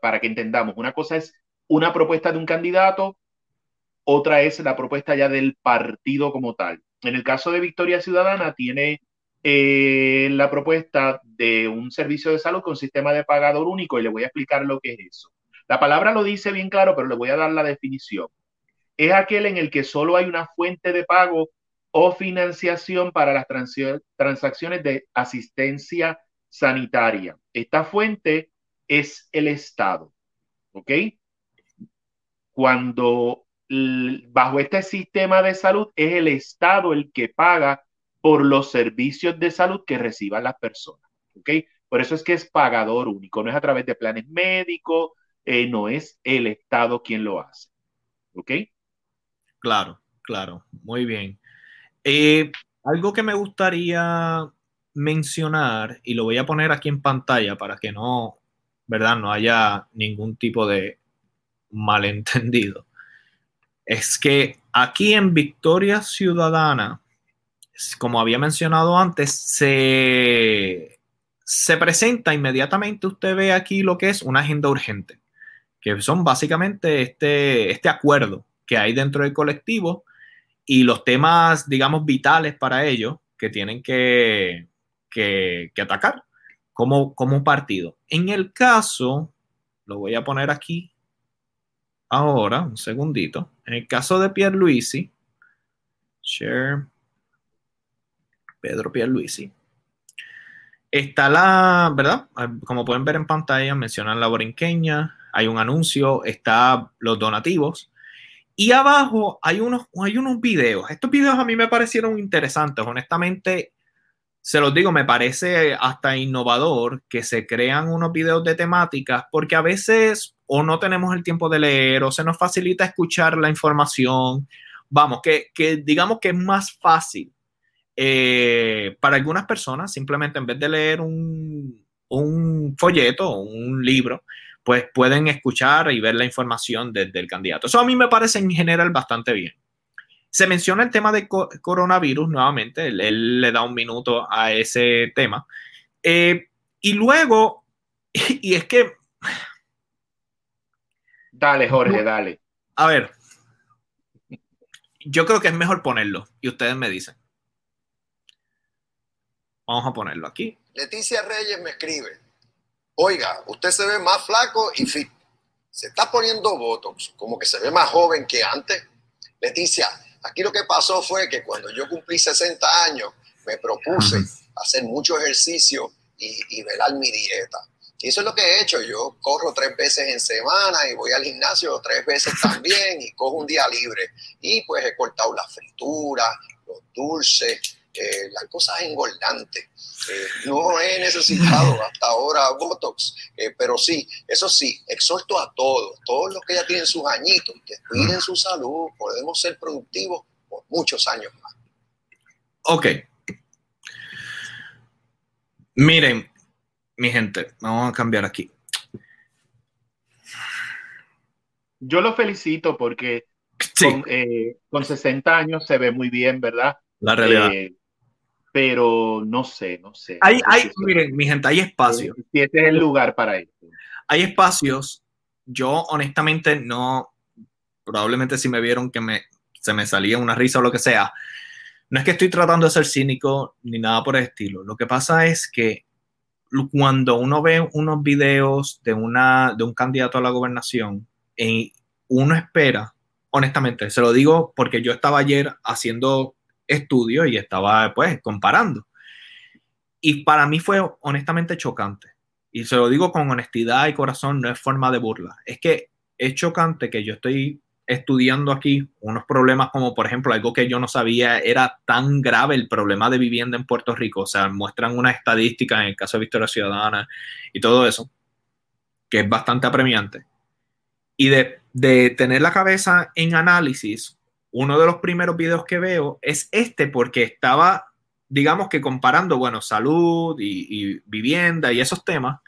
Speaker 2: Para que entendamos, una cosa es una propuesta de un candidato, otra es la propuesta ya del partido como tal. En el caso de Victoria Ciudadana, tiene eh, la propuesta de un servicio de salud con sistema de pagador único y le voy a explicar lo que es eso. La palabra lo dice bien claro, pero le voy a dar la definición. Es aquel en el que solo hay una fuente de pago o financiación para las transacciones de asistencia sanitaria. Esta fuente es el Estado, ¿ok? Cuando bajo este sistema de salud es el Estado el que paga por los servicios de salud que reciban las personas, ¿ok? Por eso es que es pagador único, no es a través de planes médicos, eh, no es el Estado quien lo hace, ¿ok?
Speaker 1: Claro, claro, muy bien. Eh, algo que me gustaría mencionar, y lo voy a poner aquí en pantalla para que no, ¿verdad? No haya ningún tipo de malentendido. Es que aquí en Victoria Ciudadana, como había mencionado antes, se, se presenta inmediatamente, usted ve aquí lo que es una agenda urgente, que son básicamente este, este acuerdo que hay dentro del colectivo y los temas, digamos, vitales para ellos que tienen que, que, atacar como, como partido. En el caso, lo voy a poner aquí ahora, un segundito. En el caso de Pierluisi, share Pedro Pierluisi, está la, ¿verdad? Como pueden ver en pantalla, mencionan la borinqueña, hay un anuncio, está los donativos, y abajo hay unos, hay unos videos. Estos videos a mí me parecieron interesantes. Honestamente, se los digo, me parece hasta innovador que se crean unos videos de temáticas porque a veces o no tenemos el tiempo de leer o se nos facilita escuchar la información. Vamos, que, que digamos que es más fácil eh, para algunas personas, simplemente en vez de leer un, un folleto o un libro, pues pueden escuchar y ver la información desde el candidato. Eso a mí me parece en general bastante bien. Se menciona el tema de coronavirus nuevamente, él, le da un minuto a ese tema. Eh, y luego, y es que...
Speaker 2: Dale, Jorge, dale.
Speaker 1: A ver, yo creo que es mejor ponerlo y ustedes me dicen. Vamos a ponerlo aquí.
Speaker 3: Leticia Reyes me escribe, oiga, usted se ve más flaco y fit. Se está poniendo Botox, como que se ve más joven que antes. Leticia, aquí lo que pasó fue que cuando yo cumplí 60 años, me propuse hacer mucho ejercicio y, y velar mi dieta. Y eso es lo que he hecho. Yo corro tres veces en semana y voy al gimnasio tres veces también y cojo un día libre. Y pues he cortado las frituras, los dulces, eh, las cosas engordantes. Eh, no he necesitado hasta ahora Botox, eh, pero sí, eso sí, exhorto a todos, todos los que ya tienen sus añitos, que cuiden su salud, podemos ser productivos por muchos años más.
Speaker 1: Ok. Miren, mi gente, vamos a cambiar aquí.
Speaker 2: Yo lo felicito porque con, 60 años se ve muy bien, ¿verdad?
Speaker 1: La realidad
Speaker 2: pero no sé, no sé.
Speaker 1: Hay, hay, miren, mi gente, hay espacio.
Speaker 2: Si este es el lugar para esto.
Speaker 1: Hay espacios. Yo, honestamente, no. Probablemente si me vieron que me, se me salía una risa o lo que sea. No es que estoy tratando de ser cínico ni nada por el estilo. Lo que pasa es que cuando uno ve unos videos de, una, de un candidato a la gobernación, y uno espera, honestamente, se lo digo porque yo estaba ayer haciendo estudio y estaba pues comparando. Y para mí fue honestamente chocante. Y se lo digo con honestidad y corazón, no es forma de burla. Es que es chocante que yo estoy estudiando aquí unos problemas como, por ejemplo, algo que yo no sabía era tan grave el problema de vivienda en Puerto Rico. O sea, muestran una estadística en el caso de Victoria Ciudadana y todo eso, que es bastante apremiante. Y de tener la cabeza en análisis uno de los primeros videos que veo es este porque estaba, digamos que comparando, bueno, salud y, vivienda y esos temas.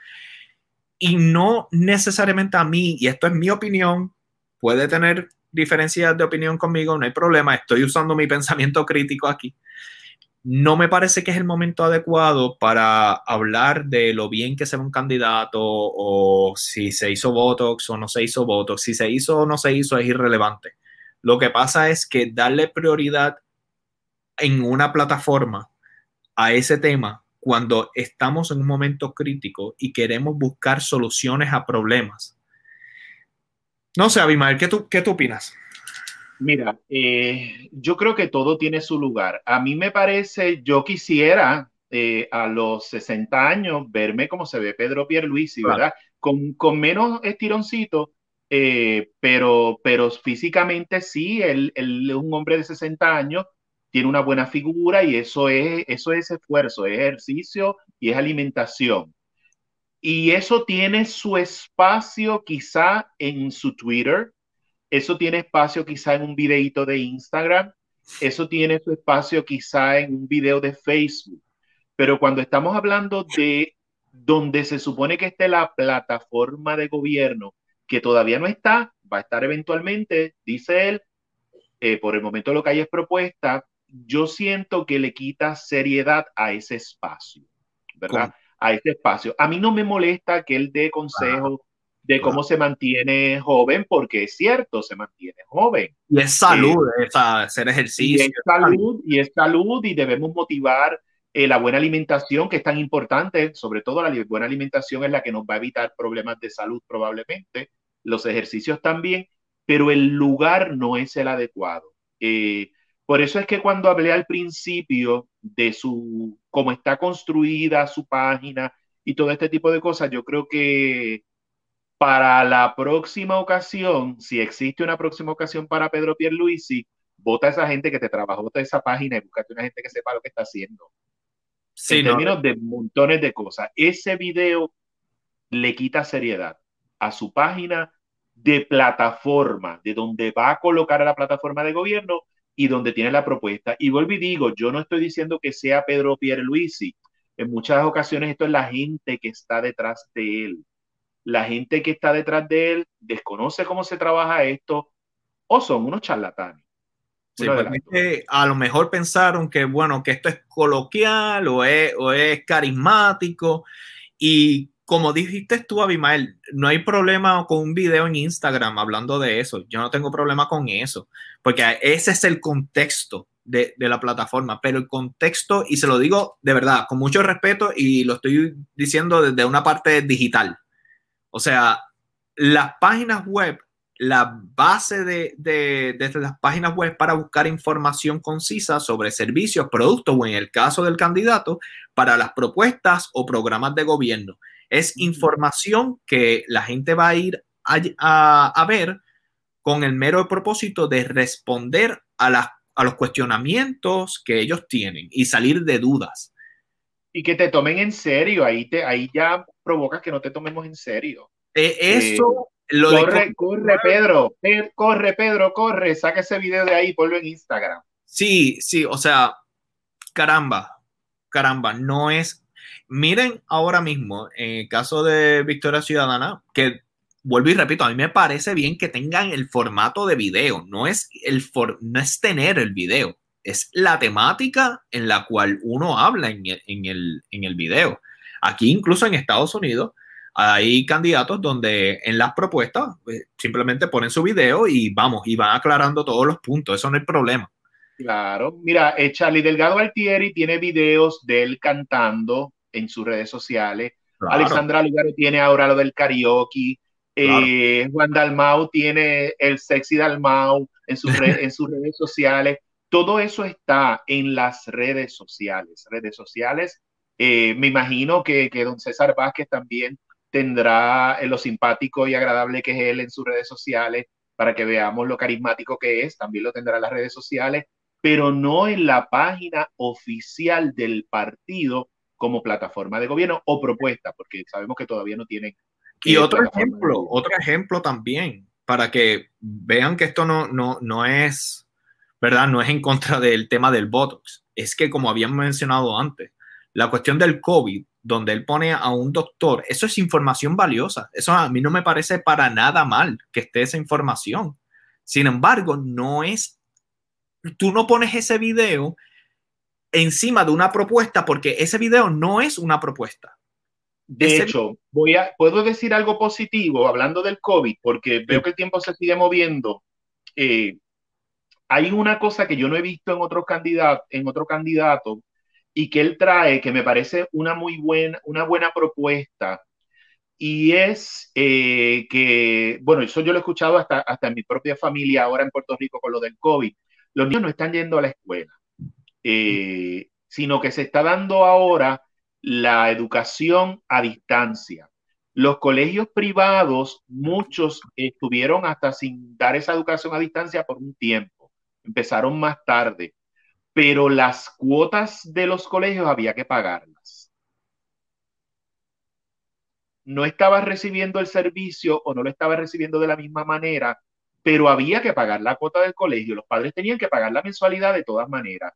Speaker 1: Y no necesariamente a mí, y esto es mi opinión, puede tener diferencias de opinión conmigo, no hay problema, estoy usando mi pensamiento crítico aquí. No me parece que es el momento adecuado para hablar de lo bien que se ve un candidato o si se hizo Botox o no se hizo Botox. Si se hizo o no se hizo es irrelevante lo que pasa es que darle prioridad en una plataforma a ese tema cuando estamos en un momento crítico y queremos buscar soluciones a problemas. No sé, Abimael, ¿qué tú, qué tú opinas?
Speaker 2: Mira, eh, yo creo que todo tiene su lugar. A mí me parece, yo quisiera eh, a los 60 años verme como se ve Pedro Pierluisi, ¿verdad? Con, con menos estironcito, eh, pero, pero físicamente sí, él, es un hombre de 60 años, tiene una buena figura y eso es, eso es esfuerzo, es ejercicio y es alimentación. Y eso tiene su espacio quizá en su Twitter, eso tiene espacio quizá en un videito de Instagram, eso tiene su espacio quizá en un video de Facebook. Pero cuando estamos hablando de donde se supone que esté la plataforma de gobierno, que todavía no está, va a estar eventualmente, dice él, eh, por el momento lo que hay es propuesta, yo siento que le quita seriedad a ese espacio, ¿verdad? A ese espacio. A mí no me molesta que él dé consejos de cómo se mantiene joven, porque es cierto, se mantiene joven.
Speaker 1: Y es salud, eh, es hacer ejercicio.
Speaker 2: Y es salud, y es salud, y debemos motivar eh, la buena alimentación, que es tan importante, sobre todo la buena alimentación es la que nos va a evitar problemas de salud probablemente, los ejercicios también, pero el lugar no es el adecuado. Eh, por eso es que cuando hablé al principio de su, cómo está construida su página y todo este tipo de cosas, yo creo que para la próxima ocasión, si existe una próxima ocasión para Pedro Pierluisi, vota a esa gente que te trabajó toda esa página y búscate una gente que sepa lo que está haciendo en términos de montones de cosas. Ese video le quita seriedad a su página de plataforma, de donde va a colocar a la plataforma de gobierno y donde tiene la propuesta. Y vuelvo y digo, yo no estoy diciendo que sea Pedro Pierluisi. En muchas ocasiones esto es la gente que está detrás de él. La gente que está detrás de él desconoce cómo se trabaja esto o son unos charlatanes.
Speaker 1: Pues, a lo mejor pensaron que, bueno, que esto es coloquial o es, o es carismático y como dijiste tú, Abimael, no hay problema con un video en Instagram hablando de eso. Yo no tengo problema con eso, porque ese es el contexto de, la plataforma, pero el contexto, y se lo digo de verdad, con mucho respeto, y lo estoy diciendo desde una parte digital. O sea, las páginas web, la base de, de, de las páginas web para buscar información concisa sobre servicios, productos o en el caso del candidato, para las propuestas o programas de gobierno es información que la gente va a ir a, ver con el mero propósito de responder a, a los cuestionamientos que ellos tienen y salir de dudas.
Speaker 2: Y que te tomen en serio, ahí, te, ahí ya provocas que no te tomemos en serio.
Speaker 1: Eh, eso,
Speaker 2: eh, lo corre, corre, Pedro, corre, Pedro, corre, saca ese video de ahí y ponlo en Instagram.
Speaker 1: Sí, sí, o sea, caramba, caramba, no es Miren ahora mismo, en el caso de Victoria Ciudadana, que vuelvo y repito, a mí me parece bien que tengan el formato de video, no es, el no es tener el video, es la temática en la cual uno habla en el, en el video. Aquí incluso en Estados Unidos hay candidatos donde en las propuestas pues, simplemente ponen su video y vamos, y van aclarando todos los puntos, eso no es problema.
Speaker 2: Claro, mira, eh, Charlie Delgado Altieri tiene videos de él cantando en sus redes sociales. Alexandra Lugaro tiene ahora lo del karaoke. Eh, Juan Dalmau tiene el sexy Dalmau en, sus en sus redes sociales. Todo eso está en las redes sociales. Redes sociales. Eh, me imagino que, que, don César Vázquez también tendrá lo simpático y agradable que es él en sus redes sociales para que veamos lo carismático que es. También lo tendrá en las redes sociales, pero no en la página oficial del partido como plataforma de gobierno o propuesta, porque sabemos que todavía no tienen.
Speaker 1: Y otro ejemplo, otro ejemplo también, para que vean que esto no, no, no es, ¿verdad? No es en contra del tema del Botox. Es que, como habían mencionado antes, la cuestión del COVID, donde él pone a un doctor, eso es información valiosa. Eso a mí no me parece para nada mal que esté esa información. Sin embargo, no es, tú no pones ese video encima de una propuesta porque ese video no es una propuesta.
Speaker 2: De hecho, voy a, puedo decir algo positivo hablando del COVID, porque veo que el tiempo se sigue moviendo. Eh, hay una cosa que yo no he visto en en otro candidato, y que él trae, que me parece una muy buena, una buena propuesta, y es eh, que, bueno, eso yo lo he escuchado hasta, hasta en mi propia familia ahora en Puerto Rico con lo del COVID. Los niños no están yendo a la escuela. Eh, sino que se está dando ahora la educación a distancia. Los colegios privados, muchos estuvieron hasta sin dar esa educación a distancia por un tiempo, empezaron más tarde, pero las cuotas de los colegios había que pagarlas. No estaba recibiendo el servicio o no lo estaba recibiendo de la misma manera, pero había que pagar la cuota del colegio. Los padres tenían que pagar la mensualidad de todas maneras.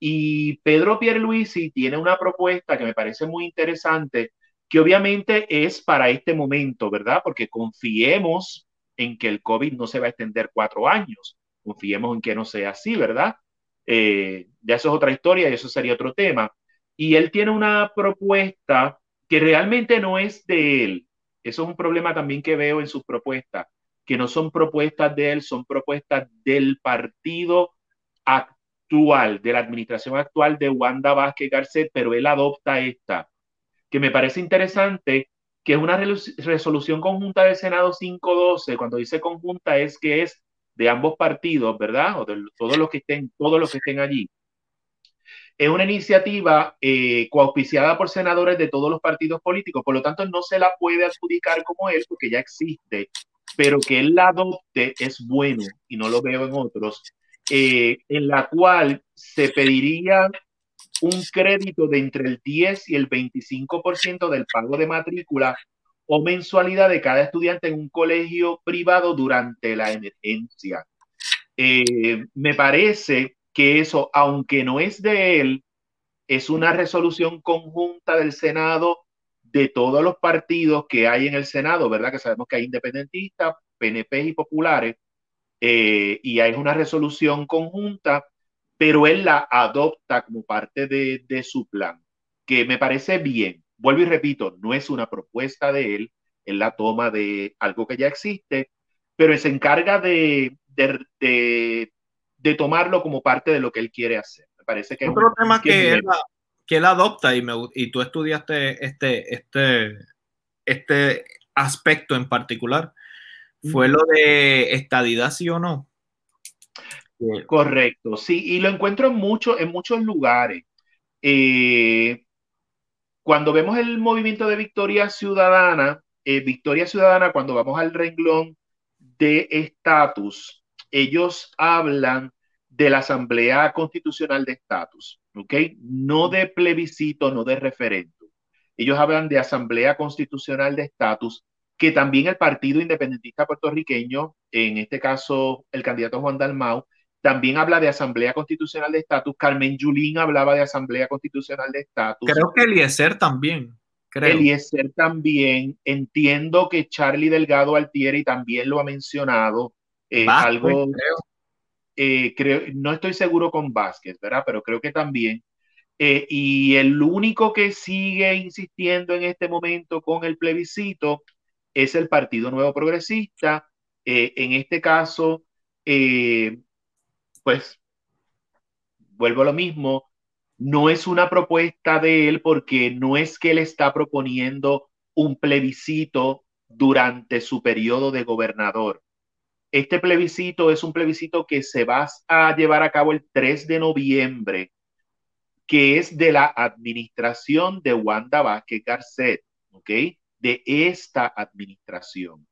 Speaker 2: Y Pedro Pierluisi tiene una propuesta que me parece muy interesante, que obviamente es para este momento, ¿verdad? Porque confiemos en que el COVID no se va a extender cuatro años, confiemos en que no sea así, ¿verdad? Eh, ya eso es otra historia y eso sería otro tema. Y él tiene una propuesta que realmente no es de él. Eso es un problema también que veo en sus propuestas, que no son propuestas de él, son propuestas del partido actual de la administración actual de Wanda Vázquez Garcet, pero él adopta esta, que me parece interesante, que es una resolución conjunta del Senado 512, cuando dice conjunta es que es de ambos partidos, ¿verdad? O de todos los que estén, todos los que estén allí. Es una iniciativa eh, coauspiciada por senadores de todos los partidos políticos, por lo tanto no se la puede adjudicar como él porque ya existe, pero que él la adopte es bueno y no lo veo en otros eh, en la cual se pediría un crédito de entre el 10 y el 25% del pago de matrícula o mensualidad de cada estudiante en un colegio privado durante la emergencia. Eh, me parece que eso, aunque no es de él, es una resolución conjunta del Senado de todos los partidos que hay en el Senado, ¿verdad? Que sabemos que hay independentistas, PNP y populares, eh, y hay una resolución conjunta, pero él la adopta como parte de, de su plan, que me parece bien. Vuelvo y repito, no es una propuesta de él, él la toma de algo que ya existe, pero se encarga de, de, de, tomarlo como parte de lo que él quiere hacer. Me parece que
Speaker 1: otro tema que, él, que él adopta y, me, y tú estudiaste este, este, este aspecto en particular fue lo de estadidad, sí o no.
Speaker 2: Correcto, sí, y lo encuentro en, mucho, en muchos lugares. Eh, cuando vemos el movimiento de Victoria Ciudadana, eh, Victoria Ciudadana, cuando vamos al renglón de estatus, ellos hablan de la Asamblea Constitucional de Estatus, ¿ok? No de plebiscito, no de referéndum. Ellos hablan de Asamblea Constitucional de Estatus, que también el Partido Independentista Puertorriqueño, en este caso el candidato Juan Dalmau, también habla de Asamblea Constitucional de Estatus. Carmen Yulín hablaba de Asamblea Constitucional de Estatus.
Speaker 1: Creo que Eliezer también. Creo.
Speaker 2: Eliezer también. Entiendo que Charlie Delgado Altieri también lo ha mencionado. Eh, algo, eh, creo. no estoy seguro con Vázquez, ¿verdad? Pero creo que también. Eh, y el único que sigue insistiendo en este momento con el plebiscito es el Partido Nuevo Progresista. en este caso, pues, vuelvo a lo mismo, no es una propuesta de él porque no es que él está proponiendo un plebiscito durante su periodo de gobernador. Este plebiscito es un plebiscito que se va a llevar a cabo el 3 de noviembre, que es de la administración de Wanda Vázquez Garcet, ¿ok? De esta administración.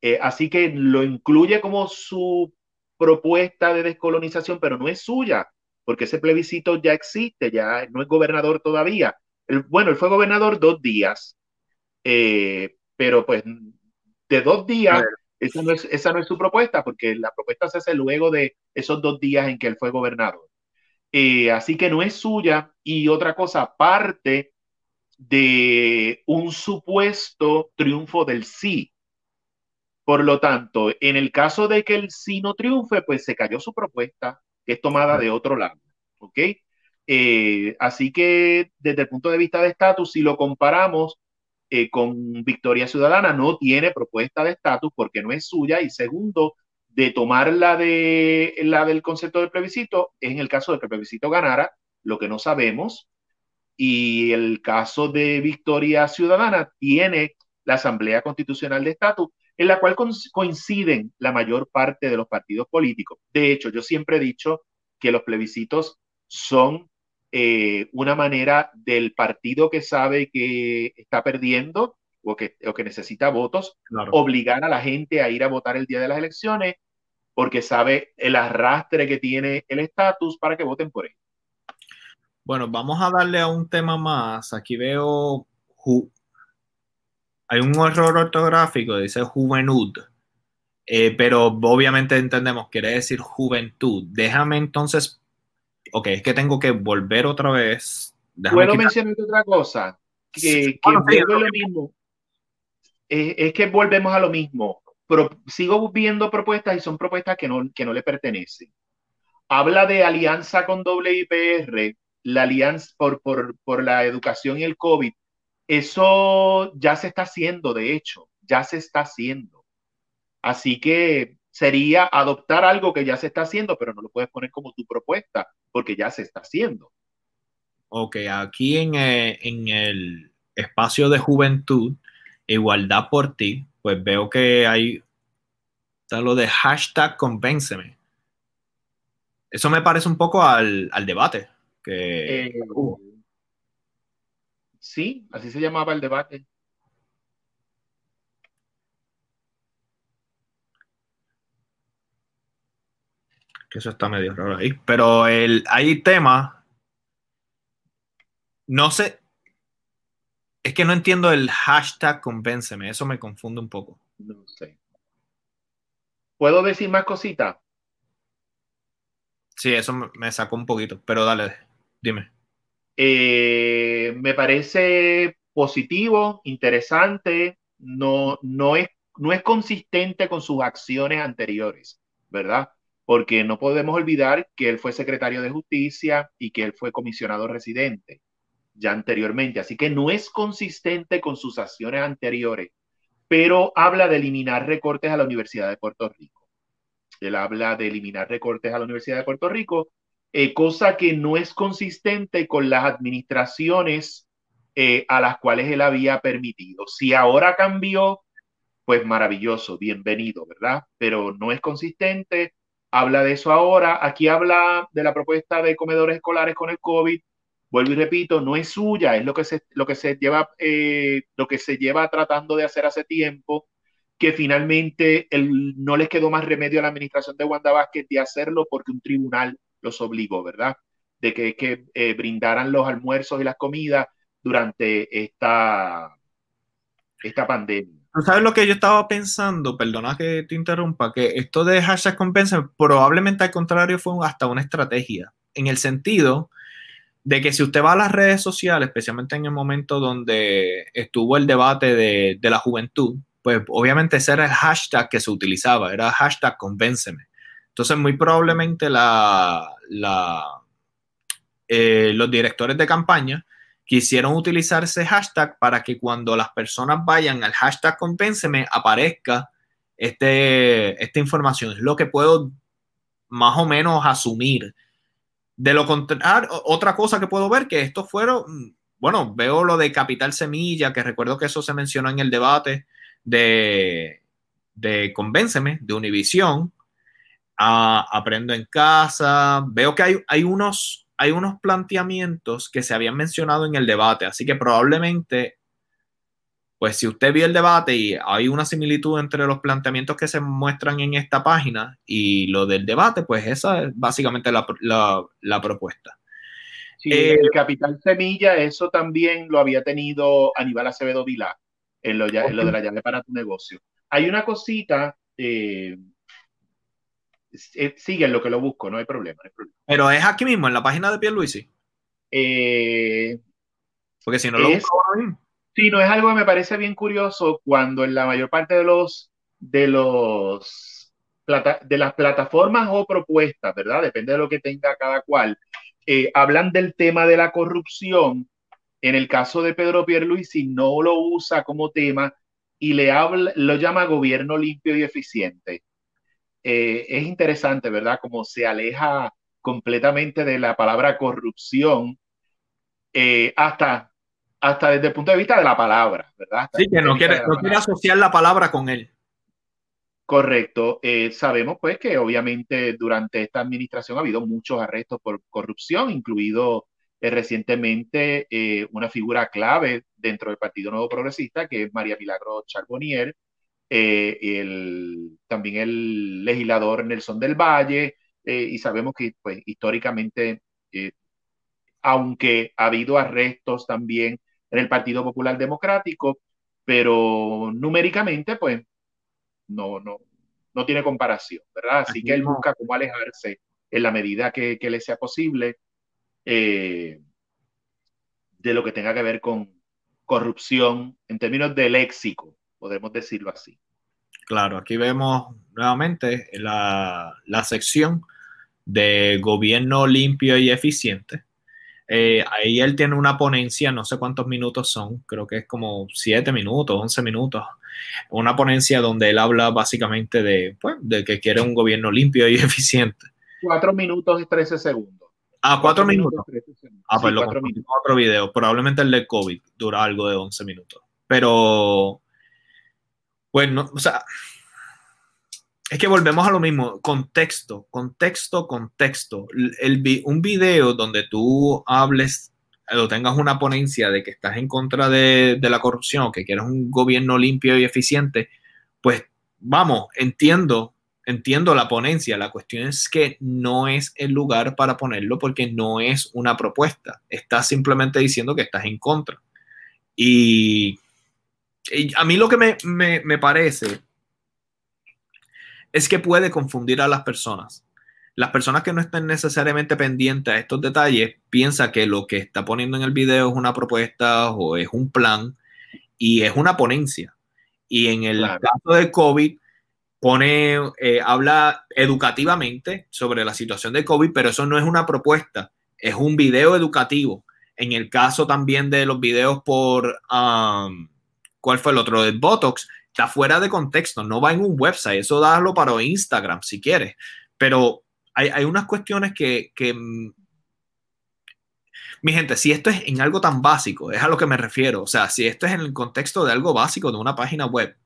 Speaker 2: Eh, así que lo incluye como su propuesta de descolonización, pero no es suya, porque ese plebiscito ya existe, ya no es gobernador todavía. bueno, él fue gobernador dos días, eh, pero pues de dos días esa no, es, esa no es su propuesta, porque la propuesta se hace luego de esos dos días en que él fue gobernador. Eh, así que no es suya. Y otra cosa, parte de un supuesto triunfo del sí. Por lo tanto, en el caso de que el sí no triunfe, pues se cayó su propuesta, que es tomada de otro lado. ¿Ok? Eh, así que desde el punto de vista de estatus, si lo comparamos, eh, con Victoria Ciudadana no tiene propuesta de estatus porque no es suya y segundo, de tomar la, de, la del concepto del plebiscito es en el caso de que el plebiscito ganara, lo que no sabemos, y el caso de Victoria Ciudadana tiene la Asamblea Constitucional de Estatus, en la cual coinciden la mayor parte de los partidos políticos. De hecho, yo siempre he dicho que los plebiscitos son eh, una manera del partido que sabe que está perdiendo o que, o que necesita votos, obligar a la gente a ir a votar el día de las elecciones porque sabe el arrastre que tiene el estatus para que voten por él.
Speaker 1: Bueno, vamos a darle a un tema más. Aquí veo, hay un error ortográfico, dice juventud, eh, pero obviamente entendemos, quiere decir juventud. Déjame entonces ok, es que tengo que volver otra vez.
Speaker 2: Puedo mencionar otra cosa, que, que lo mismo. Es, que volvemos a lo mismo. Pero sigo viendo propuestas y son propuestas que no, que no le pertenecen. Habla de alianza con WIPR, la alianza por, por, por la educación y el COVID. Eso ya se está haciendo, de hecho, ya se está haciendo. Así que sería adoptar algo que ya se está haciendo, pero no lo puedes poner como tu propuesta, porque ya se está haciendo.
Speaker 1: Ok, aquí en, eh, en el espacio de juventud, igualdad por ti, pues veo que hay está lo de hashtag convénceme. Eso me parece un poco al, al debate. Que,
Speaker 2: eh, Sí, así se llamaba el debate.
Speaker 1: que eso está medio raro ahí. Pero el, hay temas. No sé. Es que no entiendo el hashtag convénceme. Eso me confunde un poco.
Speaker 2: No sé. ¿Puedo decir más cositas?
Speaker 1: Sí, eso me sacó un poquito, pero dale, dime.
Speaker 2: Eh, me parece positivo, interesante, no, no, es, no es consistente con sus acciones anteriores, ¿verdad? Porque no podemos olvidar que él fue secretario de justicia y que él fue comisionado residente ya anteriormente, así que no es consistente con sus acciones anteriores, pero habla de eliminar recortes a la Universidad de Puerto Rico. Él habla de eliminar recortes a la Universidad de Puerto Rico, eh, cosa que no es consistente con las administraciones eh, a las cuales él había permitido. Si ahora cambió, pues maravilloso, bienvenido, ¿verdad? Pero no es consistente, habla de eso ahora. Aquí habla de la propuesta de comedores escolares con el COVID. Vuelvo y repito, no es suya, es lo que se, lo que se lleva, eh, lo que se lleva tratando de hacer hace tiempo, que finalmente el, no les quedó más remedio a la administración de Wanda Vázquez de hacerlo porque un tribunal los obligó, ¿verdad? De que, que eh, brindaran los almuerzos y las comidas durante esta, esta pandemia.
Speaker 1: ¿Sabes lo que yo estaba pensando? Perdona que te interrumpa, que esto de hashtag compensa probablemente al contrario fue hasta una estrategia, en el sentido de que si usted va a las redes sociales, especialmente en el momento donde estuvo el debate de, de la juventud, pues obviamente ese era el hashtag que se utilizaba, era hashtag convénceme. Entonces, muy probablemente eh, los directores de campaña quisieron utilizar ese hashtag para que cuando las personas vayan al hashtag compénseme aparezca este, esta información. Es lo que puedo más o menos asumir. De lo contrario, otra cosa que puedo ver que estos fueron, bueno, veo lo de Capital Semilla, que recuerdo que eso se mencionó en el debate de, de Convénceme, de Univisión, aprendo en casa, veo que hay, hay, unos, hay unos planteamientos que se habían mencionado en el debate, así que probablemente, pues si usted vio el debate y hay una similitud entre los planteamientos que se muestran en esta página y lo del debate, pues esa es básicamente la, la, propuesta.
Speaker 2: Sí, eh, el Capital Semilla, eso también lo había tenido Aníbal Acevedo Vilá en lo, en lo de la llave para tu negocio. Hay una cosita eh, sigue lo que lo busco, no hay problema,
Speaker 1: Pero es aquí mismo, en la página de Pierluisi.
Speaker 2: Eh,
Speaker 1: Porque si no lo busco
Speaker 2: Sí, no es algo que me parece bien curioso cuando en la mayor parte de los de los de las plataformas o propuestas, ¿verdad? Depende de lo que tenga cada cual. Eh, hablan del tema de la corrupción. En el caso de Pedro Pierluisi no lo usa como tema y le habla, lo llama gobierno limpio y eficiente. Eh, es interesante, ¿verdad? Como se aleja completamente de la palabra corrupción eh, hasta, hasta desde el punto de vista de la palabra, ¿verdad?
Speaker 1: sí, que no quiere, no quiere asociar la palabra con él.
Speaker 2: Correcto. Eh, sabemos pues que obviamente durante esta administración ha habido muchos arrestos por corrupción, incluido recientemente una figura clave dentro del Partido Nuevo Progresista, que es María Milagro Charbonnier, eh, el, también el legislador Nelson del Valle, eh, y sabemos que pues, históricamente, eh, aunque ha habido arrestos también en el Partido Popular Democrático, pero numéricamente, pues, no, no, no tiene comparación, ¿verdad? Así que él busca cómo alejarse en la medida que, que le sea posible de lo que tenga que ver con corrupción en términos de léxico, podemos decirlo así.
Speaker 1: Claro, aquí vemos nuevamente la, sección de gobierno limpio y eficiente. Eh, ahí él tiene una ponencia, no sé cuántos minutos son, creo que es como siete minutos, once minutos. Una ponencia donde él habla básicamente de, pues, de que quiere un gobierno limpio y eficiente.
Speaker 2: Cuatro minutos y trece segundos.
Speaker 1: Ah, cuatro, minutos. Ah, pues lo otro video. Probablemente el de COVID dura algo de once minutos. Pero bueno, o sea, es que volvemos a lo mismo, contexto, contexto, contexto. El, un video donde tú hables o tengas una ponencia de que estás en contra de, la corrupción que quieres un gobierno limpio y eficiente, pues vamos, entiendo, entiendo la ponencia. La cuestión es que no es el lugar para ponerlo porque no es una propuesta. Estás simplemente diciendo que estás en contra. Y a mí lo que me, parece es que puede confundir a las personas. las personas que no estén necesariamente pendientes a estos detalles piensan que lo que está poniendo en el video es una propuesta o es un plan y es una ponencia. Y en el caso del COVID, pone, eh, habla educativamente sobre la situación de COVID, pero eso no es una propuesta, es un video educativo. En el caso también de los videos por, um, ¿cuál fue el otro? El Botox, está fuera de contexto, no va en un website, eso dalo para Instagram si quieres, pero hay, unas cuestiones que, que, mm, mi gente, si esto es en algo tan básico, es a lo que me refiero, o sea, si esto es en el contexto de algo básico de una página web,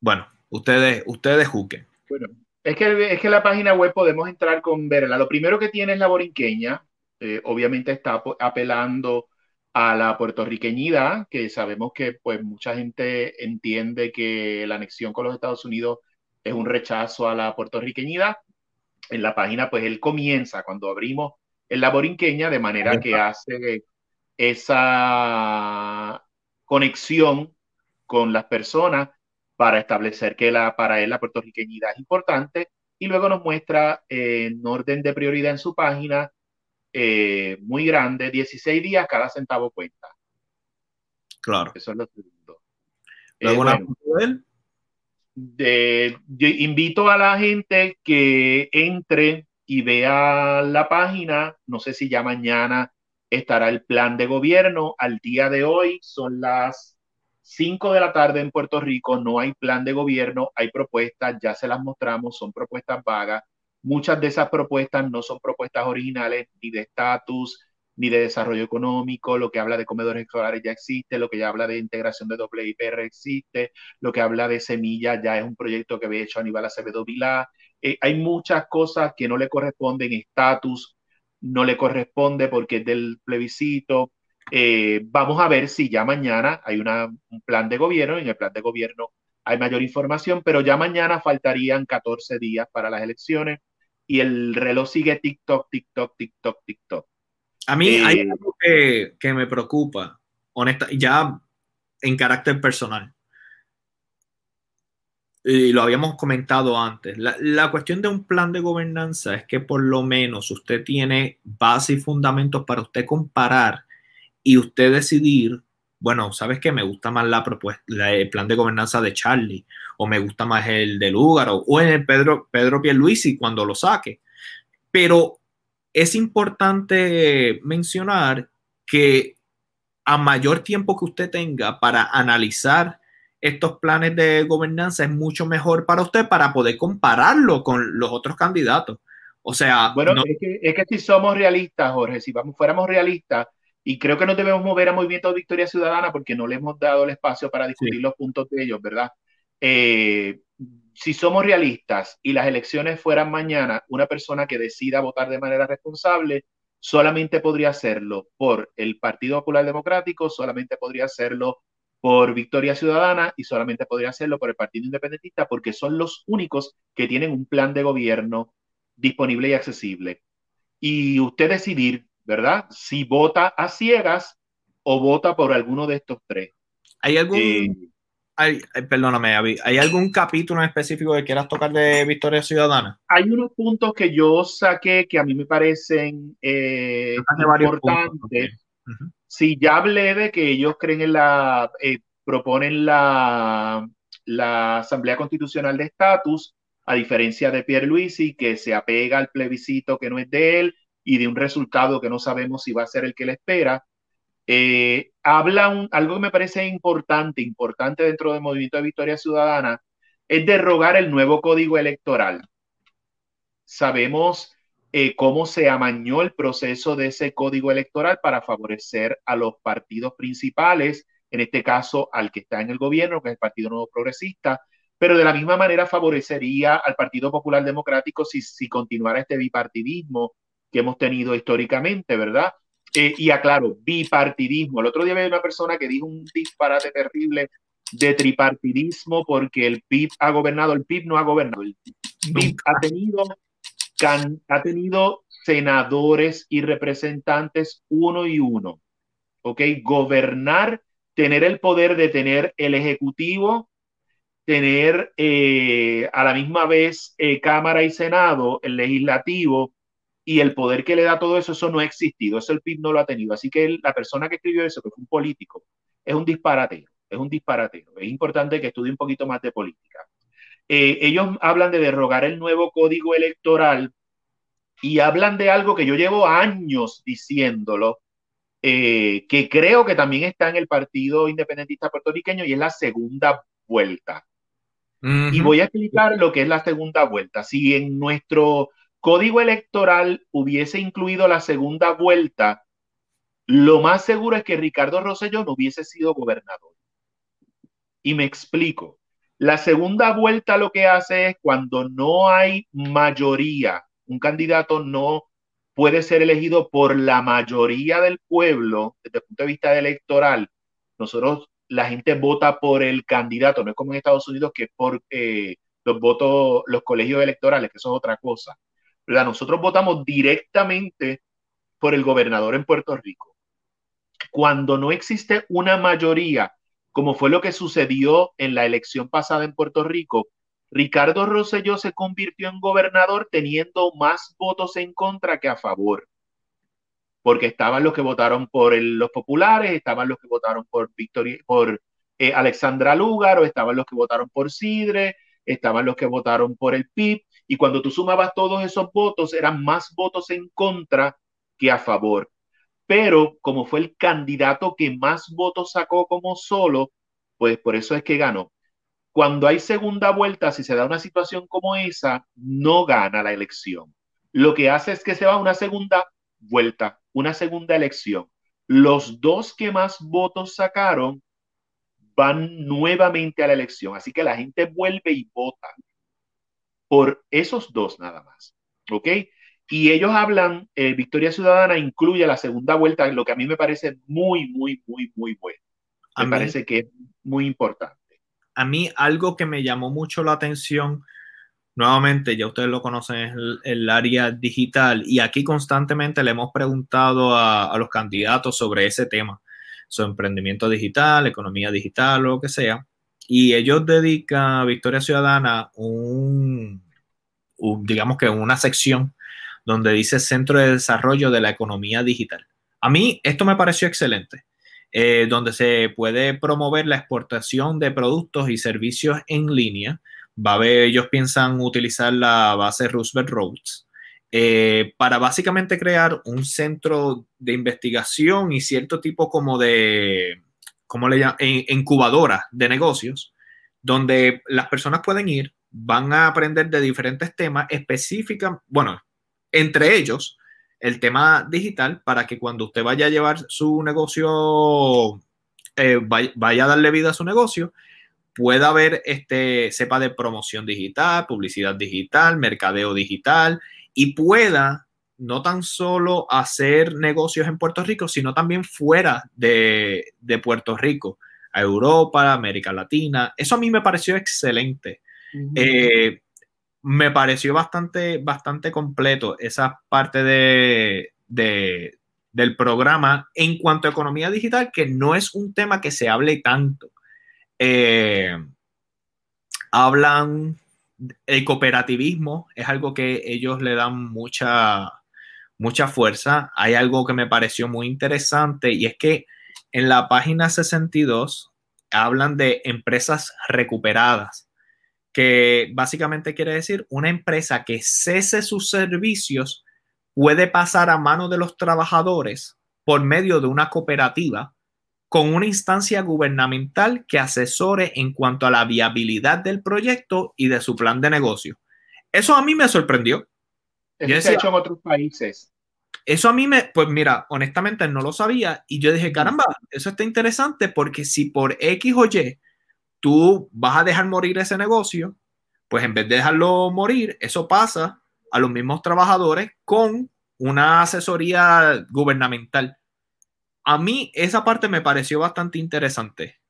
Speaker 1: bueno, ustedes, ustedes juzguen.
Speaker 2: Bueno, es que, es que la página web podemos entrar con verla. Lo primero que tiene es la borinqueña, eh, obviamente está apelando a la puertorriqueñidad, que sabemos que pues mucha gente entiende que la anexión con los Estados Unidos es un rechazo a la puertorriqueñidad. En la página pues él comienza cuando abrimos en la borinqueña de manera que hace esa conexión con las personas para establecer que la, para él la puertorriqueñidad es importante y luego nos muestra eh, en orden de prioridad en su página eh, muy grande, 16 días, cada centavo cuenta.
Speaker 1: Claro.
Speaker 2: Eso es lo segundo.
Speaker 1: Eh,
Speaker 2: de, yo invito a la gente que entre y vea la página. No sé si ya mañana estará el plan de gobierno. Al día de hoy son las 5 de la tarde en Puerto Rico, no hay plan de gobierno, hay propuestas, ya se las mostramos, son propuestas vagas. Muchas de esas propuestas no son propuestas originales ni de estatus, ni de desarrollo económico, lo que habla de comedores escolares ya existe, lo que ya habla de integración de WIPR existe, lo que habla de semillas ya es un proyecto que había hecho Aníbal Acevedo Vilá. Eh, hay muchas cosas que no le corresponden, estatus no le corresponde porque es del plebiscito, eh, vamos a ver si ya mañana hay un plan de gobierno. En el plan de gobierno hay mayor información, pero ya mañana faltarían 14 días para las elecciones y el reloj sigue TikTok, TikTok, TikTok, TikTok.
Speaker 1: A mí hay eh, algo que, que, me preocupa, honesta, ya en carácter personal. Y lo habíamos comentado antes. La, la, cuestión de un plan de gobernanza es que por lo menos usted tiene base y fundamentos para usted comparar y usted decidir, bueno, ¿sabes qué? Me gusta más la propuesta, el plan de gobernanza de Charlie, o me gusta más el de Lúgaro, o en el Pedro, Pedro Pierluisi cuando lo saque. Pero es importante mencionar que a mayor tiempo que usted tenga para analizar estos planes de gobernanza es mucho mejor para usted para poder compararlo con los otros candidatos. O sea,
Speaker 2: bueno, es, que, es, que, si somos realistas, Jorge, si vamos, fuéramos realistas, y creo que no debemos mover a Movimiento de Victoria Ciudadana porque no le hemos dado el espacio para discutir los puntos de ellos, ¿verdad? Eh, si somos realistas y las elecciones fueran mañana, una persona que decida votar de manera responsable solamente podría hacerlo por el Partido Popular Democrático, solamente podría hacerlo por Victoria Ciudadana y solamente podría hacerlo por el Partido Independentista porque son los únicos que tienen un plan de gobierno disponible y accesible. Y usted decidir ¿verdad? Si vota a ciegas o vota por alguno de estos tres.
Speaker 1: ¿Hay algún, eh, hay, perdóname, ¿hay algún capítulo en específico que quieras tocar de Victoria Ciudadana?
Speaker 2: Hay unos puntos que yo saqué que a mí me parecen eh, importantes. Si ya hablé de que ellos creen en la, eh, proponen la, la Asamblea Constitucional de Estatus, a diferencia de Pierre Luisi, que se apega al plebiscito que no es de él y de un resultado que no sabemos si va a ser el que le espera. Eh, habla algo que me parece importante, importante dentro del movimiento de Victoria Ciudadana, es derrogar el nuevo código electoral. Sabemos eh, cómo se amañó el proceso de ese código electoral para favorecer a los partidos principales, en este caso al que está en el gobierno, que es el Partido Nuevo Progresista, pero de la misma manera favorecería al Partido Popular Democrático si, si continuara este bipartidismo que hemos tenido históricamente, ¿verdad? Eh, y aclaro, bipartidismo. El otro día había una persona que dijo un disparate terrible de tripartidismo porque el PIB ha gobernado, el PIB no ha gobernado, el PIB ha tenido, ha tenido senadores y representantes uno y uno, ¿ok? Gobernar, tener el poder de tener el Ejecutivo tener eh, a la misma vez eh, Cámara y Senado, el legislativo y el poder que le da todo eso, eso no ha existido, eso el PIB no lo ha tenido. Así que la persona que escribió eso, que fue un político, es un disparatero, es un disparatero. Es importante que estudie un poquito más de política. Eh, ellos hablan de derrogar el nuevo código electoral y hablan de algo que yo llevo años diciéndolo, eh, que creo que también está en el Partido Independentista Puertorriqueño y es la segunda vuelta. Y voy a explicar lo que es la segunda vuelta. Si en nuestro código electoral hubiese incluido la segunda vuelta, lo más seguro es que Ricardo Rosselló no hubiese sido gobernador. Y me explico. La segunda vuelta lo que hace es cuando no hay mayoría, un candidato no puede ser elegido por la mayoría del pueblo desde el punto de vista electoral. Nosotros, la gente vota por el candidato, no es como en Estados Unidos que por eh, los votos, los colegios electorales, que eso es otra cosa. Nosotros votamos directamente por el gobernador en Puerto Rico. Cuando no existe una mayoría como fue lo que sucedió en la elección pasada en Puerto Rico, Ricardo Rosselló se convirtió en gobernador teniendo más votos en contra que a favor. Porque estaban los que votaron por los populares, estaban los que votaron por Victoria, por eh, Alexandra Lúgaro, estaban los que votaron por Sidre, estaban los que votaron por el PIB, y cuando tú sumabas todos esos votos, eran más votos en contra que a favor pero como fue el candidato que más votos sacó como solo, pues por eso es que ganó. Cuando hay segunda vuelta, si se da una situación como esa, no gana la elección. Lo que hace es que se va a una segunda vuelta, una segunda elección. Los dos que más votos sacaron van nuevamente a la elección. Así que la gente vuelve y vota por esos dos nada más. ¿Ok? Y ellos hablan, eh, Victoria Ciudadana incluye la segunda vuelta, lo que a mí me parece muy, muy, muy, muy bueno. Me parece que es muy importante.
Speaker 1: A mí algo que me llamó mucho la atención, nuevamente, ya ustedes lo conocen, es el, área digital y aquí constantemente le hemos preguntado a, los candidatos sobre ese tema, su emprendimiento digital, economía digital, lo que sea. Y ellos dedican a Victoria Ciudadana un digamos que una sección donde dice Centro de Desarrollo de la Economía Digital. A mí esto me pareció excelente, eh, donde se puede promover la exportación de productos y servicios en línea. Va a ver, ellos piensan utilizar la base Roosevelt Roads eh, para básicamente crear un centro de investigación y cierto tipo como de, ¿cómo le llaman? incubadora de negocios, donde las personas pueden ir, van a aprender de diferentes temas específicos, bueno, entre ellos el tema digital para que cuando usted vaya a llevar su negocio, eh, vaya, a darle vida a su negocio, pueda ver, este, sepa de promoción digital, publicidad digital, mercadeo digital y pueda no tan solo hacer negocios en Puerto Rico, sino también fuera de, Puerto Rico, a Europa, América Latina. Eso a mí me pareció excelente me pareció bastante, bastante completo esa parte de, del programa en cuanto a economía digital, que no es un tema que se hable tanto. Eh, hablan, el cooperativismo es algo que ellos le dan mucha, mucha fuerza. Hay algo que me pareció muy interesante y es que en la página 62 hablan de empresas recuperadas que básicamente quiere decir una empresa que cese sus servicios puede pasar a manos de los trabajadores por medio de una cooperativa con una instancia gubernamental que asesore en cuanto a la viabilidad del proyecto y de su plan de negocio. Eso a mí me sorprendió.
Speaker 2: Eso se ha hecho en otros países.
Speaker 1: Eso a mí me, pues mira, honestamente no lo sabía y yo dije, caramba, eso está interesante porque si por X o Y tú vas a dejar morir ese negocio, pues en vez de dejarlo morir, eso pasa a los mismos trabajadores con una asesoría gubernamental. A mí esa parte me pareció bastante interesante.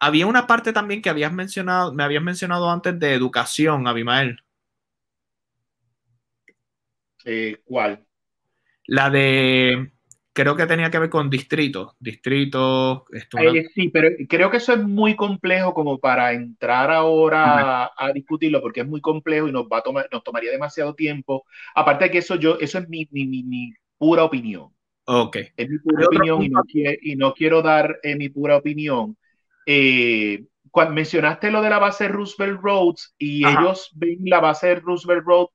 Speaker 1: Había una parte también que habías mencionado, me habías mencionado antes de educación, Abimael.
Speaker 2: Eh, ¿Cuál?
Speaker 1: La de creo que tenía que ver con distritos, distritos.
Speaker 2: Eh, sí, pero creo que eso es muy complejo como para entrar ahora a, discutirlo, porque es muy complejo y nos va a tomar, nos tomaría demasiado tiempo. Aparte de que eso yo, eso es mi, mi, mi, pura opinión.
Speaker 1: Ok.
Speaker 2: Es mi pura opinión y no, y no, quiero dar eh, mi pura opinión. Eh, cuando mencionaste lo de la base Roosevelt Roads y ellos ven la base Roosevelt Road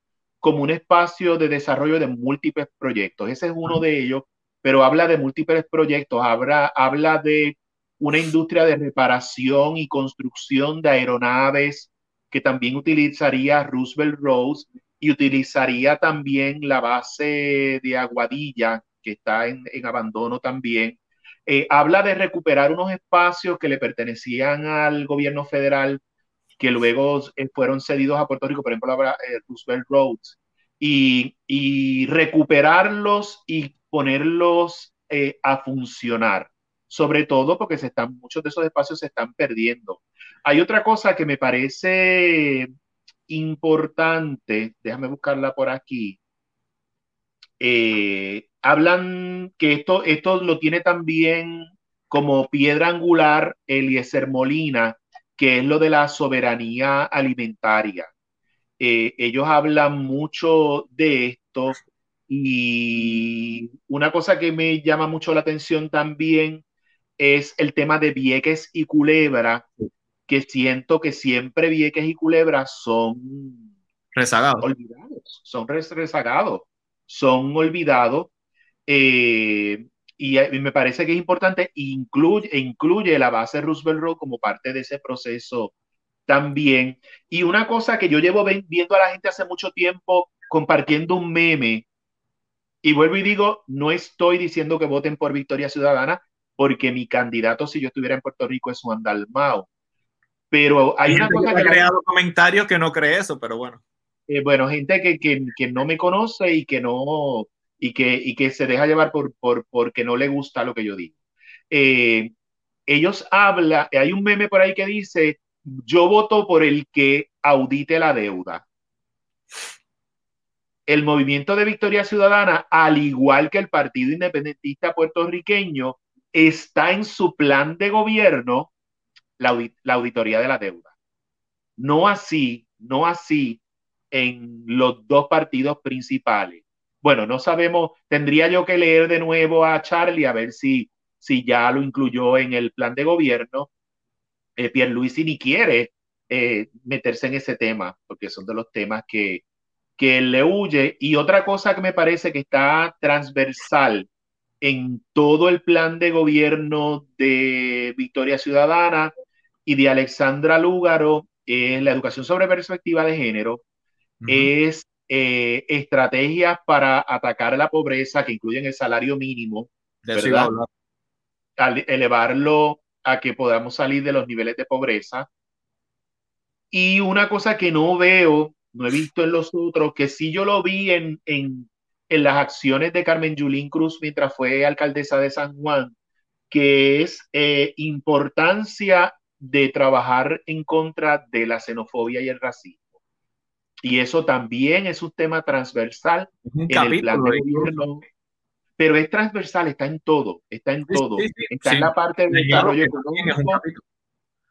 Speaker 2: como un espacio de desarrollo de múltiples proyectos. Ese es uno de ellos pero habla de múltiples proyectos, habla, habla de una industria de reparación y construcción de aeronaves que también utilizaría Roosevelt Rose y utilizaría también la base de Aguadilla, que está en, abandono también. Eh, habla de recuperar unos espacios que le pertenecían al gobierno federal, que luego eh, fueron cedidos a Puerto Rico, por ejemplo, eh, Roosevelt Roads, y, recuperarlos y ponerlos eh, a funcionar, sobre todo porque se están, muchos de esos espacios se están perdiendo. Hay otra cosa que me parece importante, déjame buscarla por aquí. Hablan que esto, esto lo tiene también como piedra angular Eliezer Molina, que es lo de la soberanía alimentaria. Eh, ellos hablan mucho de esto y una cosa que me llama mucho la atención también es el tema de Vieques y Culebra, que siento que siempre Vieques y Culebra son
Speaker 1: rezagados.
Speaker 2: Olvidados, son rezagados, son olvidados. Eh, y, me parece que es importante, incluye, incluye la base Roosevelt Road como parte de ese proceso también. Y una cosa que yo llevo viendo a la gente hace mucho tiempo compartiendo un meme y vuelvo y digo, no estoy diciendo que voten por Victoria Ciudadana, porque mi candidato, si yo estuviera en Puerto Rico, es Juan Dalmao. Pero hay una cosa
Speaker 1: que... Ha creado comentarios que no cree eso, pero bueno.
Speaker 2: Eh, bueno, gente que, que, que, no me conoce y que no... Y que, y que se deja llevar por, por, porque no le gusta lo que yo digo. Eh, ellos hablan, hay un meme por ahí que dice, yo voto por el que audite la deuda el movimiento de Victoria Ciudadana, al igual que el Partido Independentista puertorriqueño, está en su plan de gobierno la, auditoría de la deuda. No así, no así en los dos partidos principales. Bueno, no sabemos, tendría yo que leer de nuevo a Charlie a ver si, si ya lo incluyó en el plan de gobierno. Eh, Pierluisi ni quiere eh, meterse en ese tema, porque son de los temas que, que le huye. Y otra cosa que me parece que está transversal en todo el plan de gobierno de Victoria Ciudadana y de Alexandra Lúgaro es la educación sobre perspectiva de género, es eh, estrategias para atacar la pobreza que incluyen el salario mínimo, ¿verdad? elevarlo a que podamos salir de los niveles de pobreza. Y una cosa que no veo no he visto en los otros, que sí yo lo vi en, en, en las acciones de Carmen Yulín Cruz mientras fue alcaldesa de San Juan, que es eh, importancia de trabajar en contra de la xenofobia y el racismo. Y eso también es un tema transversal en el plan de gobierno. Pero es transversal, está en todo, está en todo. está en la parte de desarrollo económico,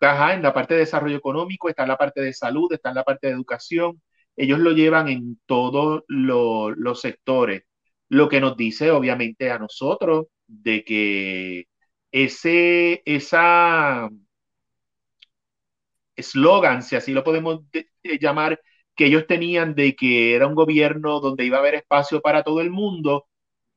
Speaker 2: en la parte de desarrollo económico, está en la parte de salud, está en la parte de educación, ellos lo llevan en todos los sectores, lo que nos dice obviamente a nosotros de que ese, esa eslogan, si así lo podemos llamar, que ellos tenían de que era un gobierno donde iba a haber espacio para todo el mundo,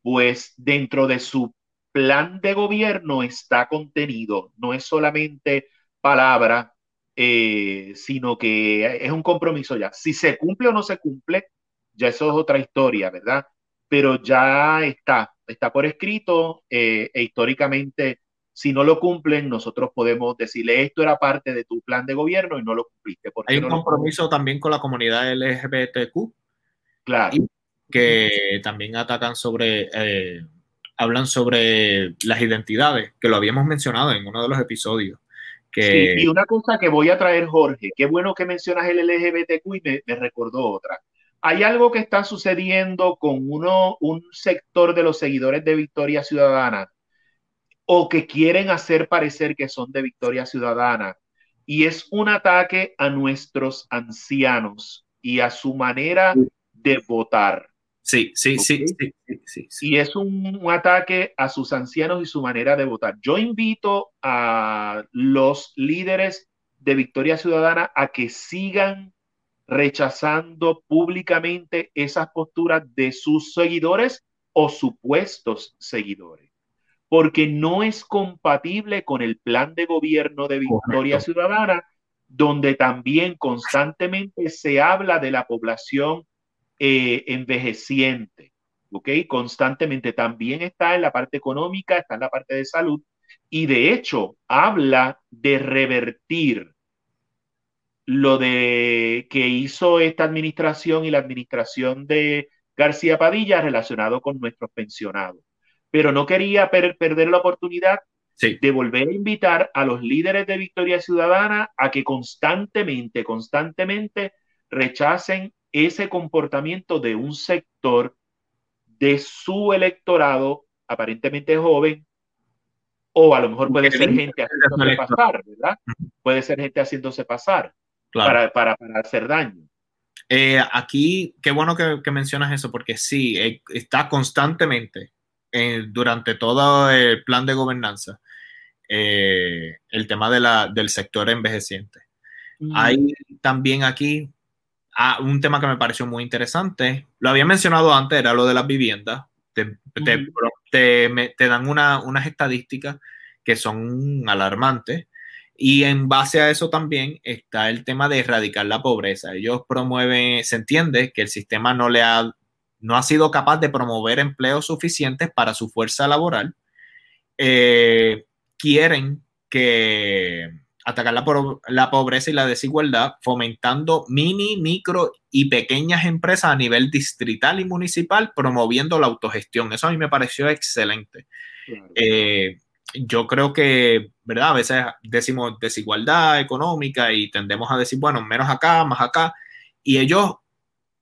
Speaker 2: pues dentro de su plan de gobierno está contenido, no es solamente palabra, eh, sino que es un compromiso ya. Si se cumple o no se cumple, ya eso es otra historia, ¿verdad? Pero ya está, está por escrito eh, e históricamente, si no lo cumplen, nosotros podemos decirle esto era parte de tu plan de gobierno y no lo cumpliste.
Speaker 1: Hay un compromiso también con la comunidad LGBTQ.
Speaker 2: Claro.
Speaker 1: Que también atacan sobre, eh, hablan sobre las identidades, que lo habíamos mencionado en uno de los episodios
Speaker 2: y una cosa que voy a traer, Jorge, qué bueno que mencionas el LGBTQ y me, recordó otra. hay algo que está sucediendo con uno, un sector de los seguidores de Victoria Ciudadana o que quieren hacer parecer que son de Victoria Ciudadana. Y es un ataque a nuestros ancianos y a su manera de votar.
Speaker 1: Sí, sí, sí, sí,
Speaker 2: Y es un, ataque a sus ancianos y su manera de votar. Yo invito a los líderes de Victoria Ciudadana a que sigan rechazando públicamente esas posturas de sus seguidores o supuestos seguidores, porque no es compatible con el plan de gobierno de Victoria Ciudadana, donde también constantemente se habla de la población eh, envejeciente, ¿ok? Constantemente también está en la parte económica, está en la parte de salud, y de hecho habla de revertir lo de que hizo esta administración y la administración de García Padilla relacionado con nuestros pensionados. Pero no quería perder la oportunidad de volver a invitar a los líderes de Victoria Ciudadana a que constantemente, constantemente rechacen ese comportamiento de un sector de su electorado aparentemente joven, o a lo mejor puede ser gente haciéndose pasar, ¿verdad? Puede ser gente haciéndose pasar para, para, hacer daño.
Speaker 1: Eh, aquí, qué bueno que, mencionas eso, porque sí, eh, está constantemente eh, durante todo el plan de gobernanza el tema de la, del sector envejeciente. Mm. Hay también aquí Ah, un tema que me pareció muy interesante, lo había mencionado antes, era lo de las viviendas. Te, te, dan unas estadísticas que son alarmantes. Y en base a eso también está el tema de erradicar la pobreza. Ellos promueven, se entiende que el sistema no le ha, no ha sido capaz de promover empleos suficientes para su fuerza laboral. Eh, quieren que atacar la, la, pobreza y la desigualdad, fomentando mini, micro y pequeñas empresas a nivel distrital y municipal, promoviendo la autogestión. Eso a mí me pareció excelente. Eh, yo creo que, ¿verdad? A veces decimos desigualdad económica y tendemos a decir, bueno, menos acá, más acá. Y ellos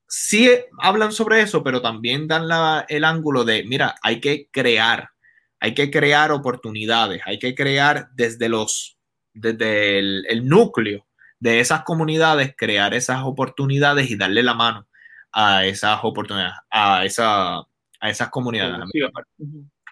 Speaker 1: sí hablan sobre eso, pero también dan la, el ángulo de, mira, hay que crear, hay que crear oportunidades, hay que crear desde los desde el, núcleo de esas comunidades, crear esas oportunidades y darle la mano a esas oportunidades, a, esa, a esas comunidades.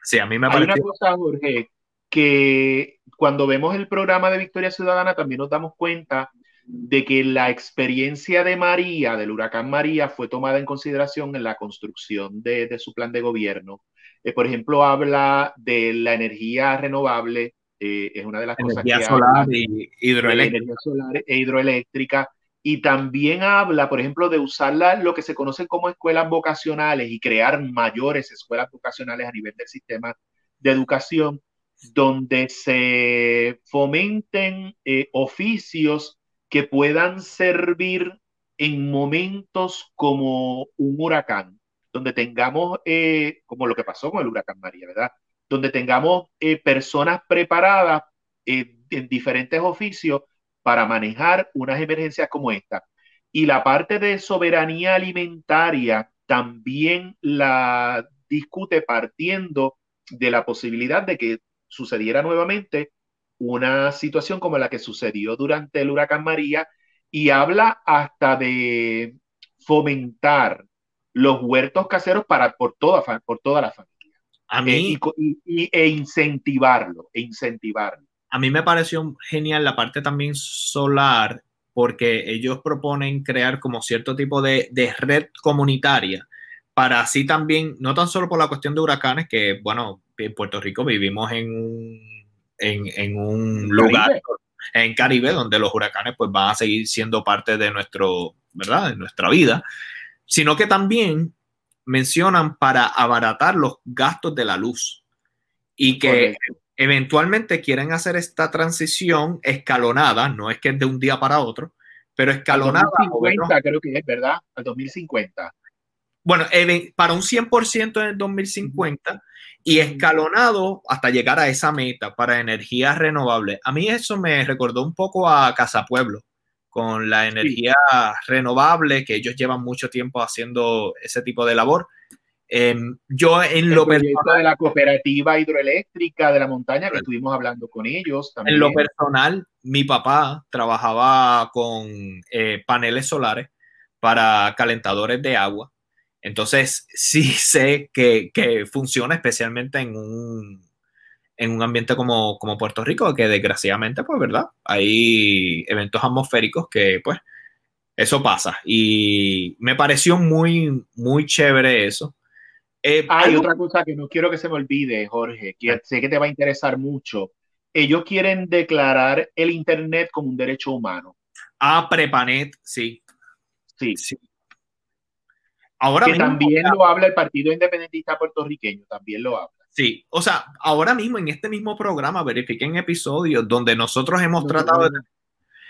Speaker 2: Sí, a mí me parece. Hay una cosa, Jorge, que cuando vemos el programa de Victoria Ciudadana también nos damos cuenta de que la experiencia de María, del huracán María, fue tomada en consideración en la construcción de, su plan de gobierno. Eh, por ejemplo, habla de la energía renovable, eh, es una de las cosas que
Speaker 1: solar y hidroeléctrica.
Speaker 2: Energía solar e hidroeléctrica. Y también habla, por ejemplo, de usar lo que se conocen como escuelas vocacionales y crear mayores escuelas vocacionales a nivel del sistema de educación, donde se fomenten eh, oficios que puedan servir en momentos como un huracán, donde tengamos, eh, como lo que pasó con el huracán María, ¿verdad? donde tengamos eh, personas preparadas eh, en diferentes oficios para manejar unas emergencias como esta. Y la parte de soberanía alimentaria también la discute partiendo de la posibilidad de que sucediera nuevamente una situación como la que sucedió durante el huracán María y habla hasta de fomentar los huertos caseros para, por, toda, por toda la familia. A mí, y, e incentivarlo, e incentivarlo.
Speaker 1: A mí me pareció genial la parte también solar, porque ellos proponen crear como cierto tipo de, de red comunitaria para así también, no tan solo por la cuestión de huracanes, que bueno, en Puerto Rico vivimos en un, en, en un lugar, en Caribe, donde los huracanes pues van a seguir siendo parte de nuestro, ¿verdad? De nuestra vida, sino que también mencionan para abaratar los gastos de la luz y que eventualmente quieren hacer esta transición escalonada, no es que es de un día para otro, pero escalonada.
Speaker 2: 2050, creo que es, ¿verdad? Al 2050.
Speaker 1: Bueno, para un 100% en el 2050 y escalonado hasta llegar a esa meta para energías renovables. A mí eso me recordó un poco a Casa Pueblo con la energía renovable, que ellos llevan mucho tiempo haciendo ese tipo de labor. Em, yo en lo
Speaker 2: personal de la cooperativa hidroeléctrica de la montaña que estuvimos hablando con ellos
Speaker 1: también. En lo personal, mi papá trabajaba con eh, paneles solares para calentadores de agua. Entonces, sí sé que, que funciona especialmente en un, en un ambiente como, como Puerto Rico, que desgraciadamente, pues, ¿verdad? Hay eventos atmosféricos que, pues, eso pasa. Y me pareció muy, muy chévere eso.
Speaker 2: Eh, Hay otra cosa que no quiero que se me olvide, Jorge, que sé que te va a interesar mucho. Ellos quieren declarar el Internet como un derecho humano.
Speaker 1: Ah, Prepanet, sí.
Speaker 2: Sí. sí. Ahora que también lo habla el Partido Independentista puertorriqueño, también lo habla.
Speaker 1: Sí, o sea, ahora mismo en este mismo programa verifiquen episodios donde nosotros hemos tratado de,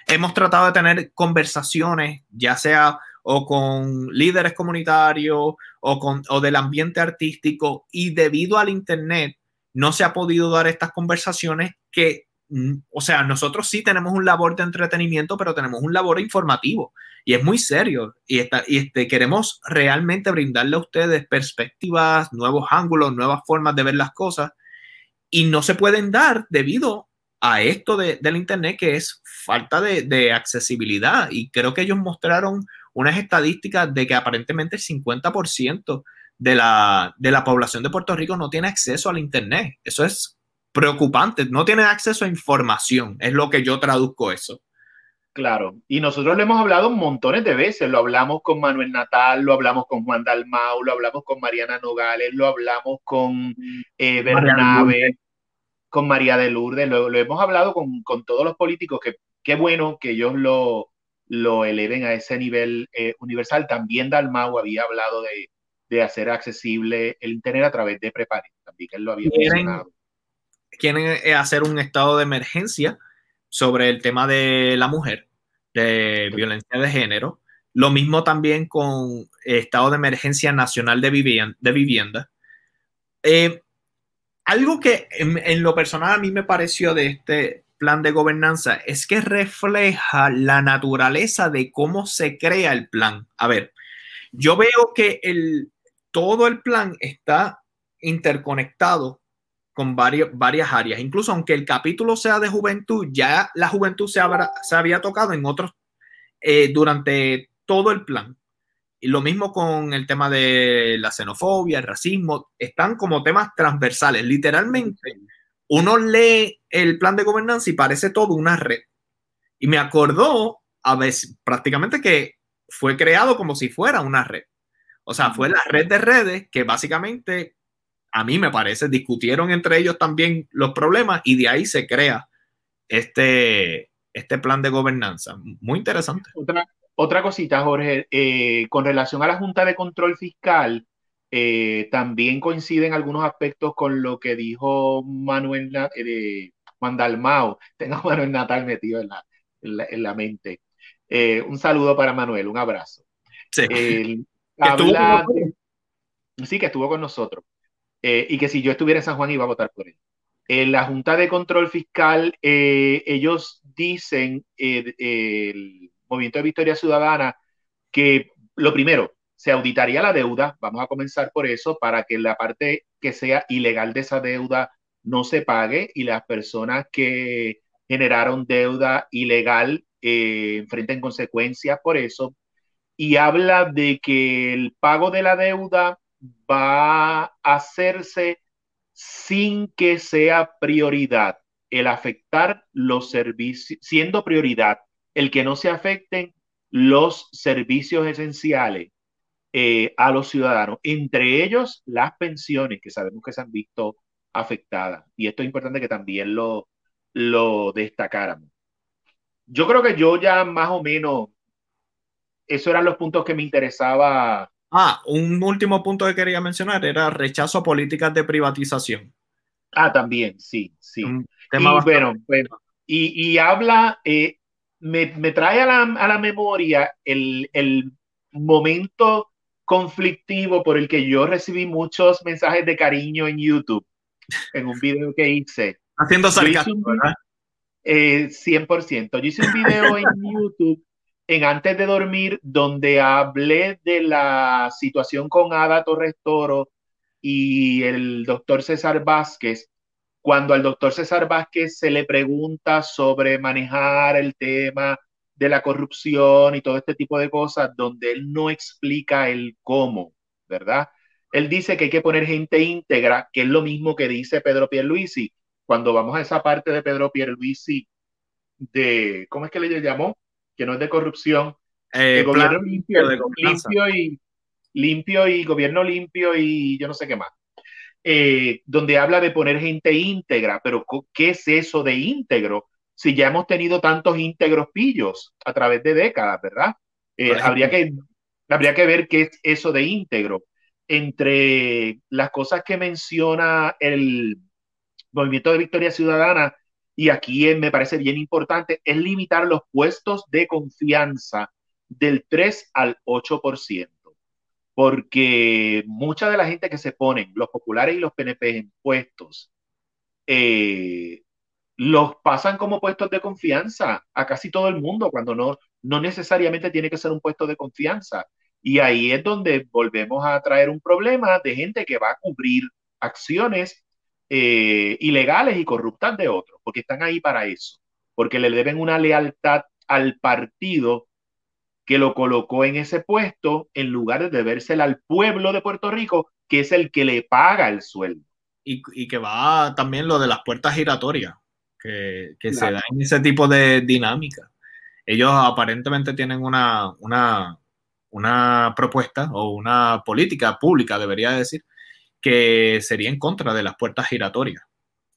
Speaker 1: hemos tratado de tener conversaciones, ya sea o con líderes comunitarios o, con, o del ambiente artístico y debido al Internet no se ha podido dar estas conversaciones que, mm, o sea, nosotros sí tenemos un labor de entretenimiento, pero tenemos un labor informativo y es muy serio y, está, y este, queremos realmente brindarle a ustedes perspectivas, nuevos ángulos, nuevas formas de ver las cosas y no se pueden dar debido a esto de, del Internet que es falta de, de, accesibilidad y creo que ellos mostraron unas estadísticas de que aparentemente el 50% de la, de la población de Puerto Rico no tiene acceso al Internet. Eso es preocupante, no tiene acceso a información, es lo que yo traduzco eso.
Speaker 2: Claro, y nosotros lo hemos hablado montones de veces, lo hablamos con Manuel Natal, lo hablamos con Juan Dalmau, lo hablamos con Mariana Nogales, lo hablamos con eh, Bernabe, con María de Lourdes, lo, hemos hablado con, con, todos los políticos, que qué bueno que ellos lo, lo eleven a ese nivel eh, universal. También Dalmau había hablado de, de, hacer accesible el Internet a través de Prepare, también él lo había mencionado.
Speaker 1: Quieren eh, hacer un estado de emergencia sobre el tema de la mujer, de violencia de género. Lo mismo también con estado de emergencia nacional de vivienda. De vivienda. Eh, algo que en, lo personal a mí me pareció de este plan de gobernanza es que refleja la naturaleza de cómo se crea el plan. A ver, yo veo que el, todo el plan está interconectado con varios, varias áreas. Incluso aunque el capítulo sea de juventud, ya la juventud se, se había tocado en otros eh, durante todo el plan. Y lo mismo con el tema de la xenofobia, el racismo, están como temas transversales. Literalmente, uno lee el plan de gobernanza y parece todo una red. Y me acordó a veces prácticamente que fue creado como si fuera una red. O sea, fue la red de redes que básicamente a mí me parece, discutieron entre ellos también los problemas y de ahí se crea este, este plan de gobernanza. Muy interesante.
Speaker 2: Otra, otra cosita, Jorge, eh, con relación a la Junta de Control Fiscal, eh, también coinciden algunos aspectos con lo que dijo Manuel eh, Juan Dalmao. Tengo a Manuel Natal metido en la, en la, mente. un saludo para Manuel, un abrazo. Sí. sí, que estuvo con nosotros. Eh, y que si yo estuviera en San Juan iba a votar por él. En la Junta de Control Fiscal, eh, ellos dicen, eh, el Movimiento de Victoria Ciudadana, que lo primero, se auditaría la deuda, vamos a comenzar por eso, para que la parte que sea ilegal de esa deuda no se pague y las personas que generaron deuda ilegal enfrenten consecuencias por eso. Y habla de que el pago de la deuda va a hacerse sin que sea prioridad el afectar los servicios, siendo prioridad el que no se afecten los servicios esenciales eh, a los ciudadanos, entre ellos las pensiones que sabemos que se han visto afectadas. Y esto es importante que también lo, lo destacáramos. Yo creo que yo ya más o menos, esos eran los puntos que me interesaba
Speaker 1: Ah, un último punto que quería mencionar era rechazo a políticas de privatización.
Speaker 2: Ah, también, sí, sí. y, bueno, bueno, y, habla, eh, me, trae a la, memoria el, momento conflictivo por el que yo recibí muchos mensajes de cariño en YouTube, en un video que hice.
Speaker 1: Haciendo sarcasmo,
Speaker 2: ¿verdad? 100%. Eh, yo hice un video en YouTube en Antes de Dormir, donde hablé de la situación con Ada Torres Toro y el doctor César Vázquez, cuando al doctor César Vázquez se le pregunta sobre manejar el tema de la corrupción y todo este tipo de cosas, donde él no explica el cómo, ¿verdad? Él dice que hay que poner gente íntegra, que es lo mismo que dice Pedro Pierluisi. Cuando vamos a esa parte de Pedro Pierluisi de, ¿cómo es que le llamó? Que no es de corrupción,
Speaker 1: Eh,
Speaker 2: de gobierno limpio,
Speaker 1: de
Speaker 2: limpio y limpio y gobierno limpio y yo no sé qué más. Eh, donde habla de poner gente íntegra, pero ¿qué es eso de íntegro? Si ya hemos tenido tantos íntegros pillos a través de décadas, ¿verdad? Eh, habría que, habría que ver qué es eso de íntegro. Entre las cosas que menciona el Movimiento de Victoria Ciudadana, y aquí me parece bien importante, es limitar los puestos de confianza del 3 al 8%, porque mucha de la gente que se ponen, los populares y los PNP en puestos, eh, los pasan como puestos de confianza a casi todo el mundo, cuando no, no necesariamente tiene que ser un puesto de confianza. Y ahí es donde volvemos a traer un problema de gente que va a cubrir acciones eh, ilegales y corruptas de otros, porque están ahí para eso, porque le deben una lealtad al partido que lo colocó en ese puesto en lugar de debérsela al pueblo de Puerto Rico, que es el que le paga el sueldo.
Speaker 1: Y, y que va también lo de las puertas giratorias, que, que se da en ese tipo de dinámica. Ellos aparentemente tienen una, una, una propuesta o una política pública, debería decir, que sería en contra de las puertas giratorias.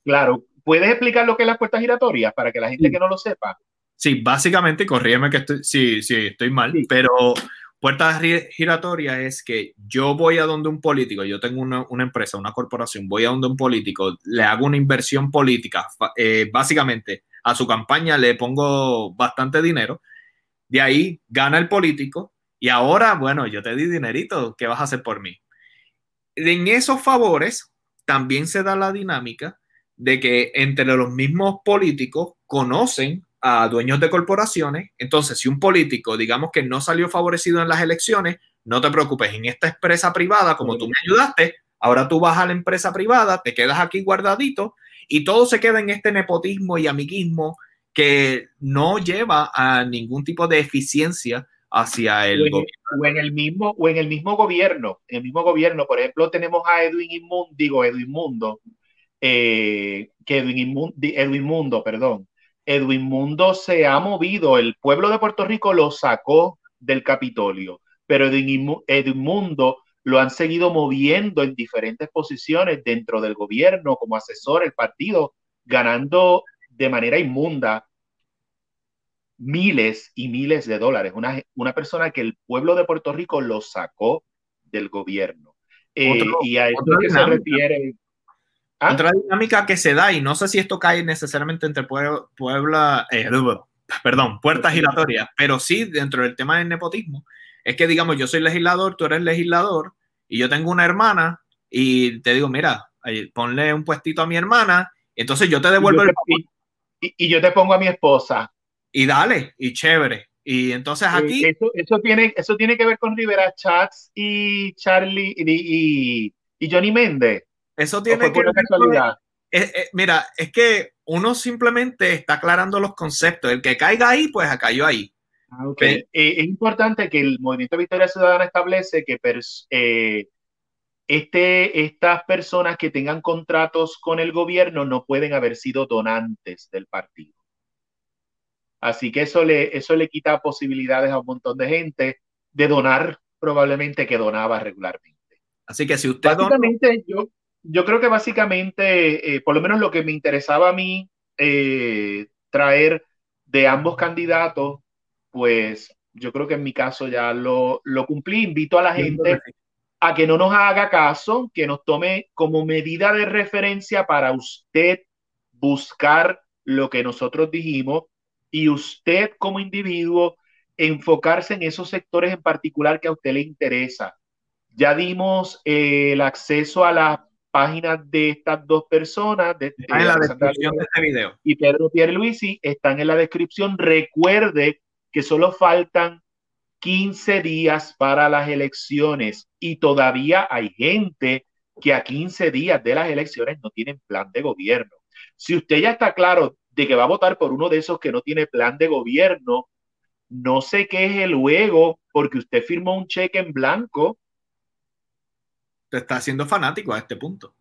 Speaker 2: Claro, ¿puedes explicar lo que es las puertas giratorias para que la gente
Speaker 1: Sí.
Speaker 2: que no lo sepa?
Speaker 1: Sí, básicamente, corrígeme que estoy, sí, sí, estoy mal,
Speaker 2: Sí.
Speaker 1: pero puertas ri- giratorias es que yo voy a donde un político, yo tengo una, una empresa, una corporación, voy a donde un político, le hago una inversión política, eh, básicamente a su campaña le pongo bastante dinero, de ahí gana el político y ahora, bueno, yo te di dinerito, ¿qué vas a hacer por mí? En esos favores también se da la dinámica de que entre los mismos políticos conocen a dueños de corporaciones. Entonces, si un político, digamos que no salió favorecido en las elecciones, no te preocupes, en esta empresa privada, como tú me ayudaste, ahora tú vas a la empresa privada, te quedas aquí guardadito y todo se queda en este nepotismo y amiguismo que no lleva a ningún tipo de eficiencia hacia el
Speaker 2: o, en,
Speaker 1: gobierno.
Speaker 2: o en el mismo o en el mismo gobierno, en el mismo gobierno, por ejemplo, tenemos a Edwin Inmundo, digo Edwin Mundo, eh, que Edwin, Inmundo, Edwin Mundo, perdón, Edwin Mundo se ha movido, el pueblo de Puerto Rico lo sacó del Capitolio, pero Edwin, Edwin Mundo lo han seguido moviendo en diferentes posiciones dentro del gobierno como asesor, el partido, ganando de manera inmunda miles y miles de dólares. Una, una persona que el pueblo de Puerto Rico lo sacó del gobierno. Eh,
Speaker 1: Otro-
Speaker 2: y a esto
Speaker 1: otra
Speaker 2: que se
Speaker 1: dinámica.
Speaker 2: refiere. ¿Ah?
Speaker 1: Otra dinámica que se da, y no sé si esto cae necesariamente entre Puebla, Puebla eh, perdón, puertas giratorias, pero sí dentro del tema del nepotismo, es que digamos, yo soy legislador, tú eres legislador, y yo tengo una hermana, y te digo, mira, ponle un puestito a mi hermana, entonces yo te
Speaker 2: Y
Speaker 1: devuelvo
Speaker 2: yo
Speaker 1: el
Speaker 2: te, y, y yo te pongo a mi esposa.
Speaker 1: Y dale, y chévere. Y entonces aquí,
Speaker 2: Eh, eso, eso, tiene, eso tiene que ver con Rivera Chats y Charlie y, y, y Johnny Méndez.
Speaker 1: eso
Speaker 2: ¿O
Speaker 1: tiene que ver con- eh, eh, mira, es que uno simplemente está aclarando los conceptos. El que caiga ahí, pues cayó ahí.
Speaker 2: Ah, ok.
Speaker 1: Pe-
Speaker 2: Eh, es importante que el Movimiento Victoria Ciudadana establece que eh, este, estas personas que tengan contratos con el gobierno no pueden haber sido donantes del partido. Así que eso le, eso le quita posibilidades a un montón de gente de donar probablemente que donaba regularmente.
Speaker 1: Así que si usted
Speaker 2: Básicamente, yo, yo creo que básicamente, eh, por lo menos lo que me interesaba a mí eh, traer de ambos candidatos, pues yo creo que en mi caso ya lo, lo cumplí. Invito a la gente a que no nos haga caso, que nos tome como medida de referencia para usted buscar lo que nosotros dijimos y usted como individuo enfocarse en esos sectores en particular que a usted le interesa. Ya dimos eh, el acceso a las páginas de estas dos personas, de,
Speaker 1: está en la descripción de este video.
Speaker 2: y Pedro Pierluisi, están en la descripción. Recuerde que solo faltan 15 días para las elecciones y todavía hay gente que a 15 días de las elecciones no tienen plan de gobierno. Si usted ya está claro de que va a votar por uno de esos que no tiene plan de gobierno, no sé qué es el luego porque usted firmó un cheque en blanco.
Speaker 1: Te está haciendo fanático a este punto.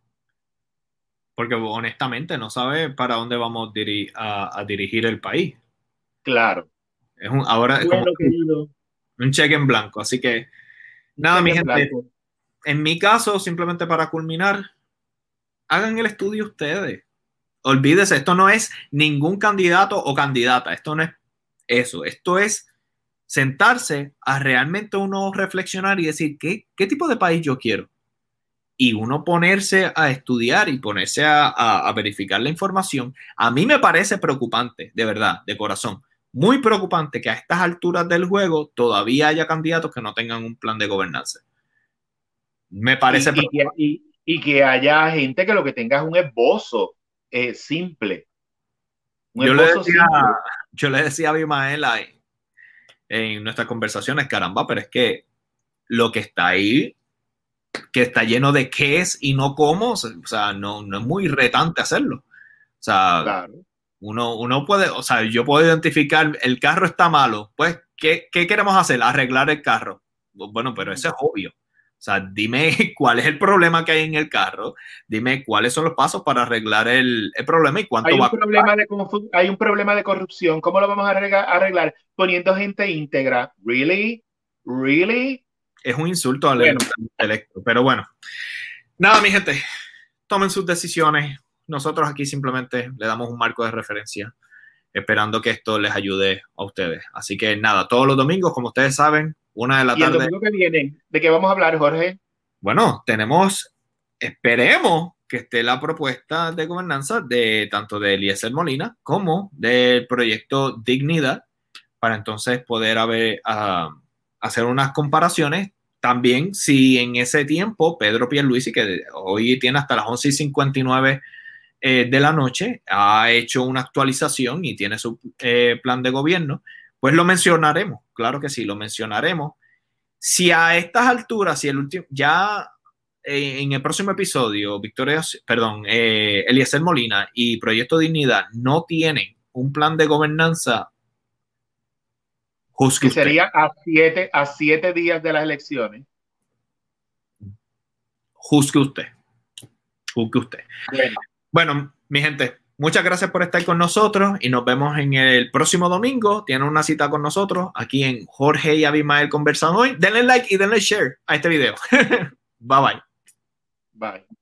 Speaker 1: Porque honestamente no sabe para dónde vamos a, dirigir el país.
Speaker 2: Claro.
Speaker 1: Es un, ahora es como un cheque en blanco. Así que, nada, mi gente. En mi caso, simplemente para culminar, hagan el estudio ustedes. Olvídese, esto no es ningún candidato o candidata. Esto no es eso. Esto es sentarse a realmente uno reflexionar y decir, ¿qué, qué tipo de país yo quiero? Y uno ponerse a estudiar y ponerse a, verificar la información, a mí me parece preocupante, de verdad, de corazón muy preocupante que a estas alturas del juego todavía haya candidatos que no tengan un plan de gobernanza. Me parece
Speaker 2: y, y, que, haya gente que lo que tenga es un esbozo eh, simple.
Speaker 1: yo, le decía, yo, le decía, a Abimael en nuestras conversaciones, caramba, pero es que lo que está ahí, que está lleno de qué es y no cómo, o sea, no, no es muy retante hacerlo. O sea, claro. Uno, uno puede, o sea, yo puedo identificar, el carro está malo, pues, ¿qué, ¿qué, queremos hacer? Arreglar el carro. Bueno, pero eso es obvio. O sea, dime cuál es el problema que hay en el carro, dime cuáles son los pasos para arreglar el, el problema y cuánto
Speaker 2: hay
Speaker 1: un
Speaker 2: problema de Hay un problema de corrupción, ¿cómo lo vamos a arreglar? Poniendo gente íntegra. ¿Really? ¿Really?
Speaker 1: Es un insulto al intelecto, pero bueno. Nada, mi gente, tomen sus decisiones, nosotros aquí simplemente le damos un marco de referencia, esperando que esto les ayude a ustedes. Así que nada, todos los domingos, como ustedes saben, una de la tarde. ¿Y el
Speaker 2: domingo que viene? ¿De qué vamos a hablar, Jorge?
Speaker 1: Bueno, tenemos, esperemos que esté la propuesta de gobernanza de tanto de Eliezer Molina como del proyecto Dignidad, para entonces poder haber, hacer unas comparaciones también si en ese tiempo Pedro Pierluisi, que hoy tiene hasta las 11 y 59 eh, de la noche ha hecho una actualización y tiene su eh, plan de gobierno, pues lo mencionaremos, claro que sí, lo mencionaremos. Si a estas alturas, si el último, ya eh, en el próximo episodio, Victoria, perdón, Eliezer Molina y Proyecto Dignidad no tienen un plan de gobernanza,
Speaker 2: juzgue sería a siete, a siete días de las elecciones.
Speaker 1: Juzgue usted. Juzgue usted. Bueno. Bueno, mi gente, muchas gracias por estar con nosotros y nos vemos en el próximo domingo. Tienen una cita con nosotros aquí en Jorge y Abimael Conversan hoy. Denle like y denle share a este video. bye bye.
Speaker 2: Bye.